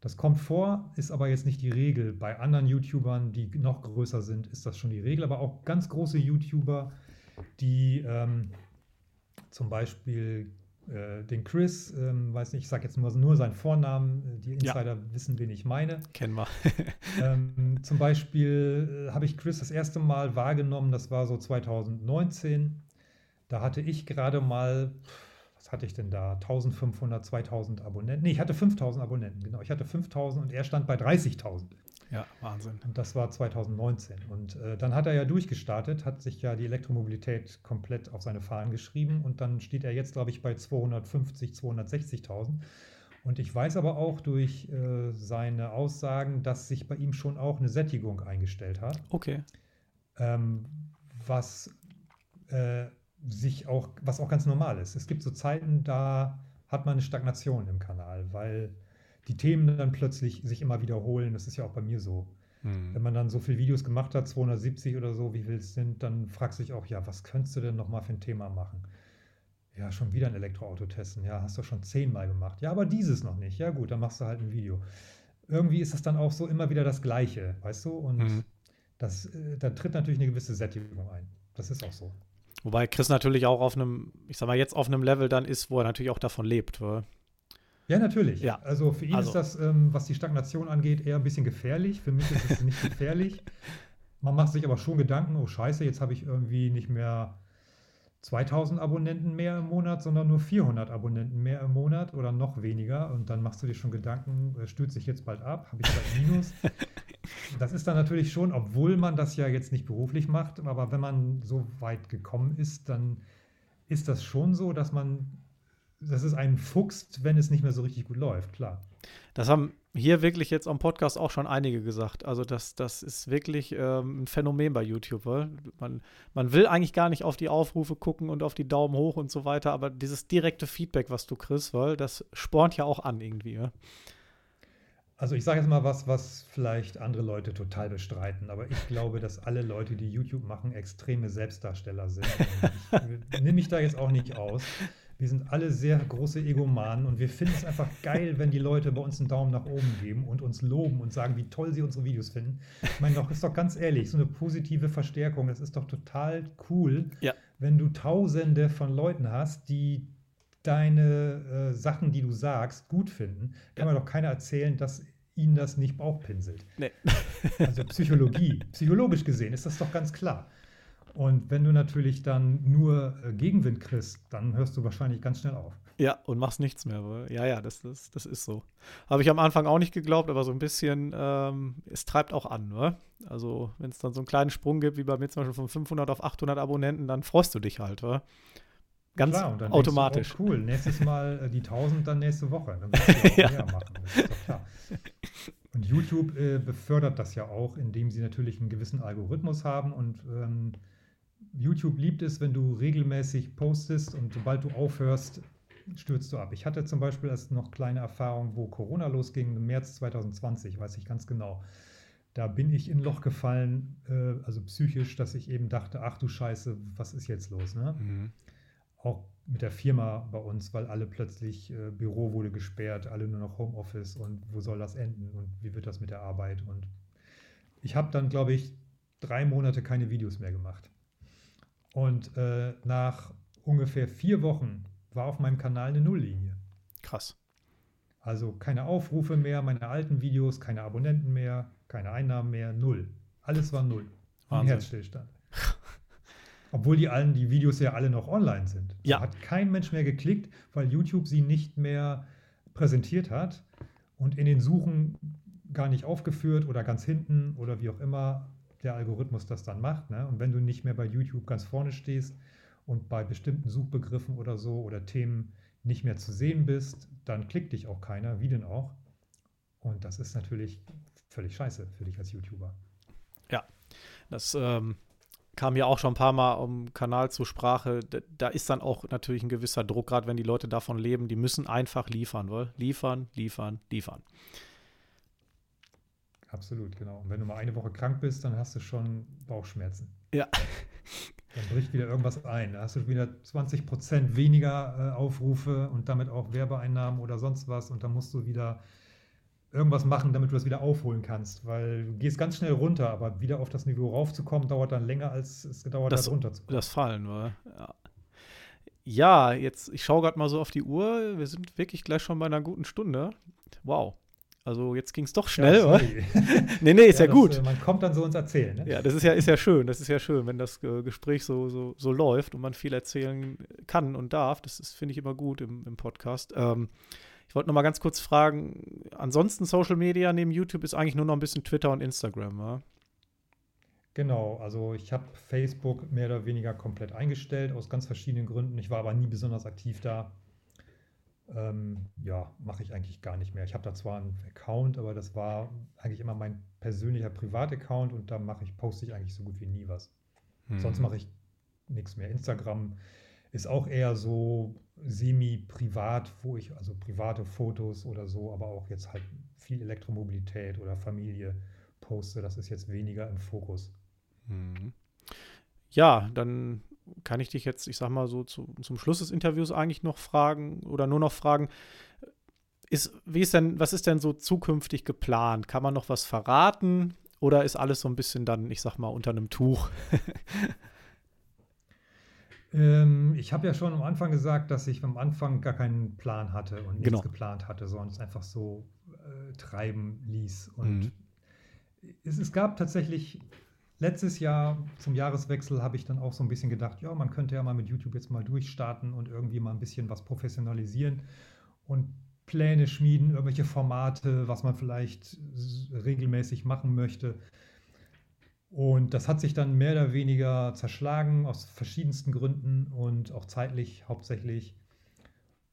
Das kommt vor, ist aber jetzt nicht die Regel. Bei anderen YouTubern, die noch größer sind, ist das schon die Regel. Aber auch ganz große YouTuber, die ähm, zum Beispiel äh, den Chris, ähm, weiß nicht, ich sage jetzt nur, nur seinen Vornamen, die Insider ja. wissen, wen ich meine. Kennen wir. ähm, zum Beispiel äh, habe ich Chris das erste Mal wahrgenommen, das war so 2019. Da hatte ich gerade mal, was hatte ich denn da? 1500, 2000 Abonnenten. Nee, ich hatte 5000 Abonnenten, genau. Ich hatte 5000 und er stand bei 30.000. Ja, Wahnsinn. Und das war 2019. Und äh, dann hat er ja durchgestartet, hat sich ja die Elektromobilität komplett auf seine Fahnen geschrieben und dann steht er jetzt, glaube ich, bei 250, 260.000. Und ich weiß aber auch durch äh, seine Aussagen, dass sich bei ihm schon auch eine Sättigung eingestellt hat. Okay. Ähm, was äh, sich auch, was auch ganz normal ist. Es gibt so Zeiten, da hat man eine Stagnation im Kanal, weil die Themen dann plötzlich sich immer wiederholen. Das ist ja auch bei mir so. Mhm. Wenn man dann so viele Videos gemacht hat, 270 oder so, wie viel es sind, dann fragst du dich auch, ja, was könntest du denn nochmal für ein Thema machen? Ja, schon wieder ein Elektroauto testen. Ja, hast du schon zehnmal gemacht. Ja, aber dieses noch nicht. Ja, gut, dann machst du halt ein Video. Irgendwie ist es dann auch so immer wieder das Gleiche, weißt du? Und mhm. das, äh, da tritt natürlich eine gewisse Sättigung ein. Das ist auch so. Wobei Chris natürlich auch auf einem, ich sag mal, jetzt auf einem Level dann ist, wo er natürlich auch davon lebt. Weil ja, natürlich. Ja. Also für ihn also. ist das, ähm, was die Stagnation angeht, eher ein bisschen gefährlich. Für mich ist es nicht gefährlich. Man macht sich aber schon Gedanken, oh scheiße, jetzt habe ich irgendwie nicht mehr 2000 Abonnenten mehr im Monat, sondern nur 400 Abonnenten mehr im Monat oder noch weniger. Und dann machst du dir schon Gedanken, äh, stürzt sich jetzt bald ab, habe ich bald Minus. das ist dann natürlich schon, obwohl man das ja jetzt nicht beruflich macht, aber wenn man so weit gekommen ist, dann ist das schon so, dass man dass es einen fuchst, wenn es nicht mehr so richtig gut läuft, klar. Das haben hier wirklich jetzt am Podcast auch schon einige gesagt. Also das, das ist wirklich ähm, ein Phänomen bei YouTube. Man, man will eigentlich gar nicht auf die Aufrufe gucken und auf die Daumen hoch und so weiter, aber dieses direkte Feedback, was du kriegst, weil das spornt ja auch an irgendwie. Ja? Also ich sage jetzt mal was, was vielleicht andere Leute total bestreiten, aber ich glaube, dass alle Leute, die YouTube machen, extreme Selbstdarsteller sind. ich nehme mich da jetzt auch nicht aus. Wir sind alle sehr große Egomanen und wir finden es einfach geil, wenn die Leute bei uns einen Daumen nach oben geben und uns loben und sagen, wie toll sie unsere Videos finden. Ich meine, doch, ist doch ganz ehrlich, so eine positive Verstärkung, das ist doch total cool, ja. wenn du Tausende von Leuten hast, die deine äh, Sachen, die du sagst, gut finden. Kann ja. mir doch keiner erzählen, dass ihnen das nicht Bauchpinselt. Nee. also Psychologie, psychologisch gesehen ist das doch ganz klar. Und wenn du natürlich dann nur äh, Gegenwind kriegst, dann hörst du wahrscheinlich ganz schnell auf. Ja, und machst nichts mehr. Ja, ja, das, das, das ist so. Habe ich am Anfang auch nicht geglaubt, aber so ein bisschen, ähm, es treibt auch an. Ne? Also, wenn es dann so einen kleinen Sprung gibt, wie bei mir zum Beispiel von 500 auf 800 Abonnenten, dann freust du dich halt. Wa? Ganz klar, automatisch. Du, oh, cool, nächstes Mal äh, die 1000, dann nächste Woche. Dann musst du auch ja. mehr machen. Das ist doch klar. Und YouTube äh, befördert das ja auch, indem sie natürlich einen gewissen Algorithmus haben und ähm, YouTube liebt es, wenn du regelmäßig postest und sobald du aufhörst, stürzt du ab. Ich hatte zum Beispiel erst noch kleine Erfahrung, wo Corona losging, im März 2020, weiß ich ganz genau. Da bin ich in ein Loch gefallen, äh, also psychisch, dass ich eben dachte, ach du Scheiße, was ist jetzt los? Ne? Mhm. Auch mit der Firma bei uns, weil alle plötzlich, äh, Büro wurde gesperrt, alle nur noch Homeoffice und wo soll das enden und wie wird das mit der Arbeit? Und ich habe dann, glaube ich, drei Monate keine Videos mehr gemacht. Und äh, nach ungefähr vier Wochen war auf meinem Kanal eine Nulllinie. Krass. Also keine Aufrufe mehr, meine alten Videos, keine Abonnenten mehr, keine Einnahmen mehr, null. Alles war null. Ein Herzstillstand. Obwohl die allen, die Videos ja alle noch online sind. Ja. Da hat kein Mensch mehr geklickt, weil YouTube sie nicht mehr präsentiert hat und in den Suchen gar nicht aufgeführt oder ganz hinten oder wie auch immer der Algorithmus das dann macht. Ne? Und wenn du nicht mehr bei YouTube ganz vorne stehst und bei bestimmten Suchbegriffen oder so oder Themen nicht mehr zu sehen bist, dann klickt dich auch keiner, wie denn auch. Und das ist natürlich völlig scheiße für dich als YouTuber. Ja, das ähm, kam ja auch schon ein paar Mal am Kanal zur Sprache. Da, da ist dann auch natürlich ein gewisser Druck, gerade wenn die Leute davon leben, die müssen einfach liefern, weil liefern, liefern, liefern. Absolut, genau. Und wenn du mal eine Woche krank bist, dann hast du schon Bauchschmerzen. Ja. Dann bricht wieder irgendwas ein. Da hast du wieder 20 Prozent weniger äh, Aufrufe und damit auch Werbeeinnahmen oder sonst was. Und dann musst du wieder irgendwas machen, damit du das wieder aufholen kannst. Weil du gehst ganz schnell runter, aber wieder auf das Niveau raufzukommen, dauert dann länger, als es gedauert das, hat, runterzukommen. Das Fallen, war. Ja. Ja, jetzt, ich schaue gerade mal so auf die Uhr. Wir sind wirklich gleich schon bei einer guten Stunde. Wow. Also jetzt ging es doch schnell, ja, oder? nee, nee, ist ja, ja das, gut. Äh, man kommt dann so ins Erzählen. Ne? Ja, das ist ja, ist ja schön. Das ist ja schön, wenn das äh, Gespräch so, so, so läuft und man viel erzählen kann und darf. Das finde ich immer gut im, im Podcast. Ähm, ich wollte noch mal ganz kurz fragen, ansonsten Social Media neben YouTube ist eigentlich nur noch ein bisschen Twitter und Instagram, ja? Genau, also ich habe Facebook mehr oder weniger komplett eingestellt, aus ganz verschiedenen Gründen. Ich war aber nie besonders aktiv da. Ähm, ja, mache ich eigentlich gar nicht mehr. Ich habe da zwar einen Account, aber das war eigentlich immer mein persönlicher Privataccount und da mache ich, poste ich eigentlich so gut wie nie was. Hm. Sonst mache ich nichts mehr. Instagram ist auch eher so semi-privat, wo ich also private Fotos oder so, aber auch jetzt halt viel Elektromobilität oder Familie poste. Das ist jetzt weniger im Fokus. Mhm. Ja, dann kann ich dich jetzt, ich sag mal so zu, zum Schluss des Interviews eigentlich noch fragen oder nur noch fragen, ist, wie ist denn, was ist denn so zukünftig geplant? Kann man noch was verraten oder ist alles so ein bisschen dann, ich sag mal, unter einem Tuch? ähm, ich habe ja schon am Anfang gesagt, dass ich am Anfang gar keinen Plan hatte und nichts Genau. geplant hatte, sondern es einfach so äh, treiben ließ. Und Mhm. es, es gab tatsächlich letztes Jahr zum Jahreswechsel habe ich dann auch so ein bisschen gedacht, ja, man könnte ja mal mit YouTube jetzt mal durchstarten und irgendwie mal ein bisschen was professionalisieren und Pläne schmieden, irgendwelche Formate, was man vielleicht regelmäßig machen möchte. Und das hat sich dann mehr oder weniger zerschlagen aus verschiedensten Gründen und auch zeitlich hauptsächlich.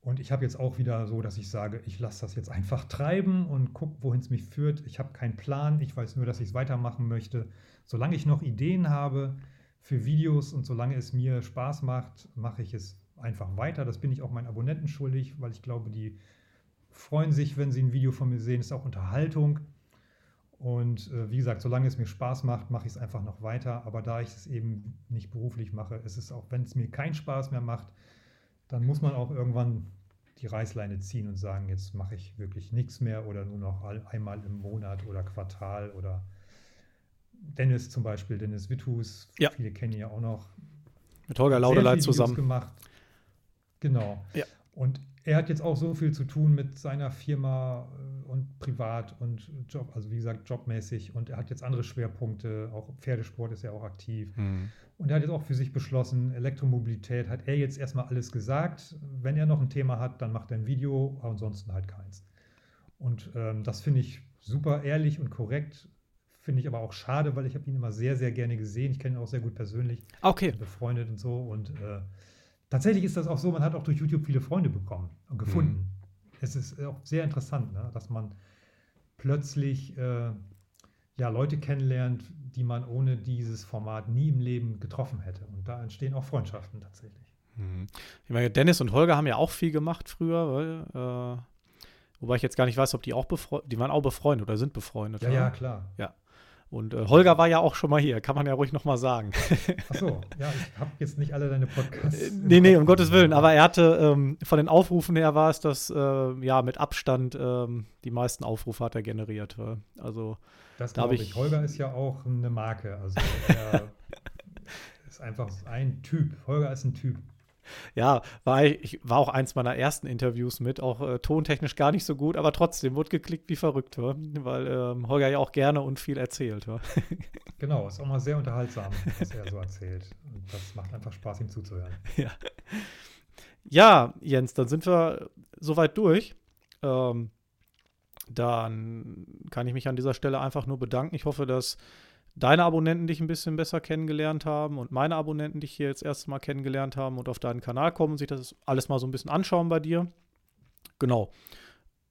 Und ich habe jetzt auch wieder so, dass ich sage, ich lasse das jetzt einfach treiben und gucke, wohin es mich führt. Ich habe keinen Plan, ich weiß nur, dass ich es weitermachen möchte. Solange ich noch Ideen habe für Videos und solange es mir Spaß macht, mache ich es einfach weiter. Das bin ich auch meinen Abonnenten schuldig, weil ich glaube, die freuen sich, wenn sie ein Video von mir sehen. Es ist auch Unterhaltung. Und äh, wie gesagt, solange es mir Spaß macht, mache ich es einfach noch weiter. Aber da ich es eben nicht beruflich mache, ist es auch, wenn es mir keinen Spaß mehr macht, dann muss man auch irgendwann die Reißleine ziehen und sagen, jetzt mache ich wirklich nichts mehr oder nur noch einmal im Monat oder Quartal oder Dennis zum Beispiel, Dennis Witthus, Ja. viele kennen ihn ja auch noch, Mit Holger Videos zusammen. gemacht. Genau. Ja. Und er hat jetzt auch so viel zu tun mit seiner Firma äh, und privat und Job, also wie gesagt, jobmäßig. Und er hat jetzt andere Schwerpunkte, auch Pferdesport ist er auch aktiv. Mhm. Und er hat jetzt auch für sich beschlossen, Elektromobilität hat er jetzt erstmal alles gesagt. Wenn er noch ein Thema hat, dann macht er ein Video, ansonsten halt keins. Und ähm, das finde ich super ehrlich und korrekt. Finde ich aber auch schade, weil ich habe ihn immer sehr, sehr gerne gesehen. Ich kenne ihn auch sehr gut persönlich Okay. befreundet und so. Und äh, tatsächlich ist das auch so, man hat auch durch YouTube viele Freunde bekommen und gefunden. Es ist auch sehr interessant, ne? dass man plötzlich äh, ja, Leute kennenlernt, die man ohne dieses Format nie im Leben getroffen hätte. Und da entstehen auch Freundschaften tatsächlich. Mhm. Ich meine, Dennis und Holger haben ja auch viel gemacht früher, weil, äh, wobei ich jetzt gar nicht weiß, ob die auch befreundet, die waren auch befreundet oder sind befreundet. Ja, oder? ja, klar. Und äh, Holger war ja auch schon mal hier, kann man ja ruhig noch mal sagen. Achso, ja, ich habe jetzt nicht alle deine Podcasts. Äh, nee, nee, um Gottes Willen. Aber er hatte, ähm, von den Aufrufen her war es das, äh, ja, mit Abstand ähm, die meisten Aufrufe hat er generiert. Also, Das glaube ich- ich. Holger ist ja auch eine Marke. Also er ist einfach ein Typ. Holger ist ein Typ. Ja, war, ich, war auch eins meiner ersten Interviews mit, auch äh, tontechnisch gar nicht so gut, aber trotzdem wurde geklickt wie verrückt, äh, weil ähm, Holger ja auch gerne und viel erzählt. äh. Genau, ist auch mal sehr unterhaltsam, was er so erzählt. Und das macht einfach Spaß, ihm zuzuhören. Ja. ja, Jens, dann sind wir soweit durch. Ähm, dann kann ich mich an dieser Stelle einfach nur bedanken. Ich hoffe, dass deine Abonnenten dich ein bisschen besser kennengelernt haben und meine Abonnenten dich hier jetzt erst mal kennengelernt haben und auf deinen Kanal kommen und sich das alles mal so ein bisschen anschauen bei dir. Genau.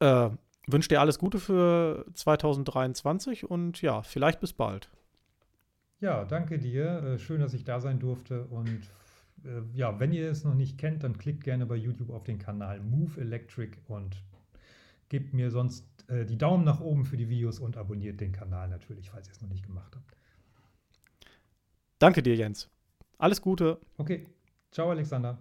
Äh, wünsche dir alles Gute für 2023 und ja, vielleicht bis bald. Ja, danke dir. Äh, Schön, dass ich da sein durfte. Und äh, ja, wenn ihr es noch nicht kennt, dann klickt gerne bei YouTube auf den Kanal Move Electric und gebt mir sonst äh, die Daumen nach oben für die Videos und abonniert den Kanal natürlich, falls ihr es noch nicht gemacht habt. Danke dir, Jens. Alles Gute. Okay, ciao Alexander.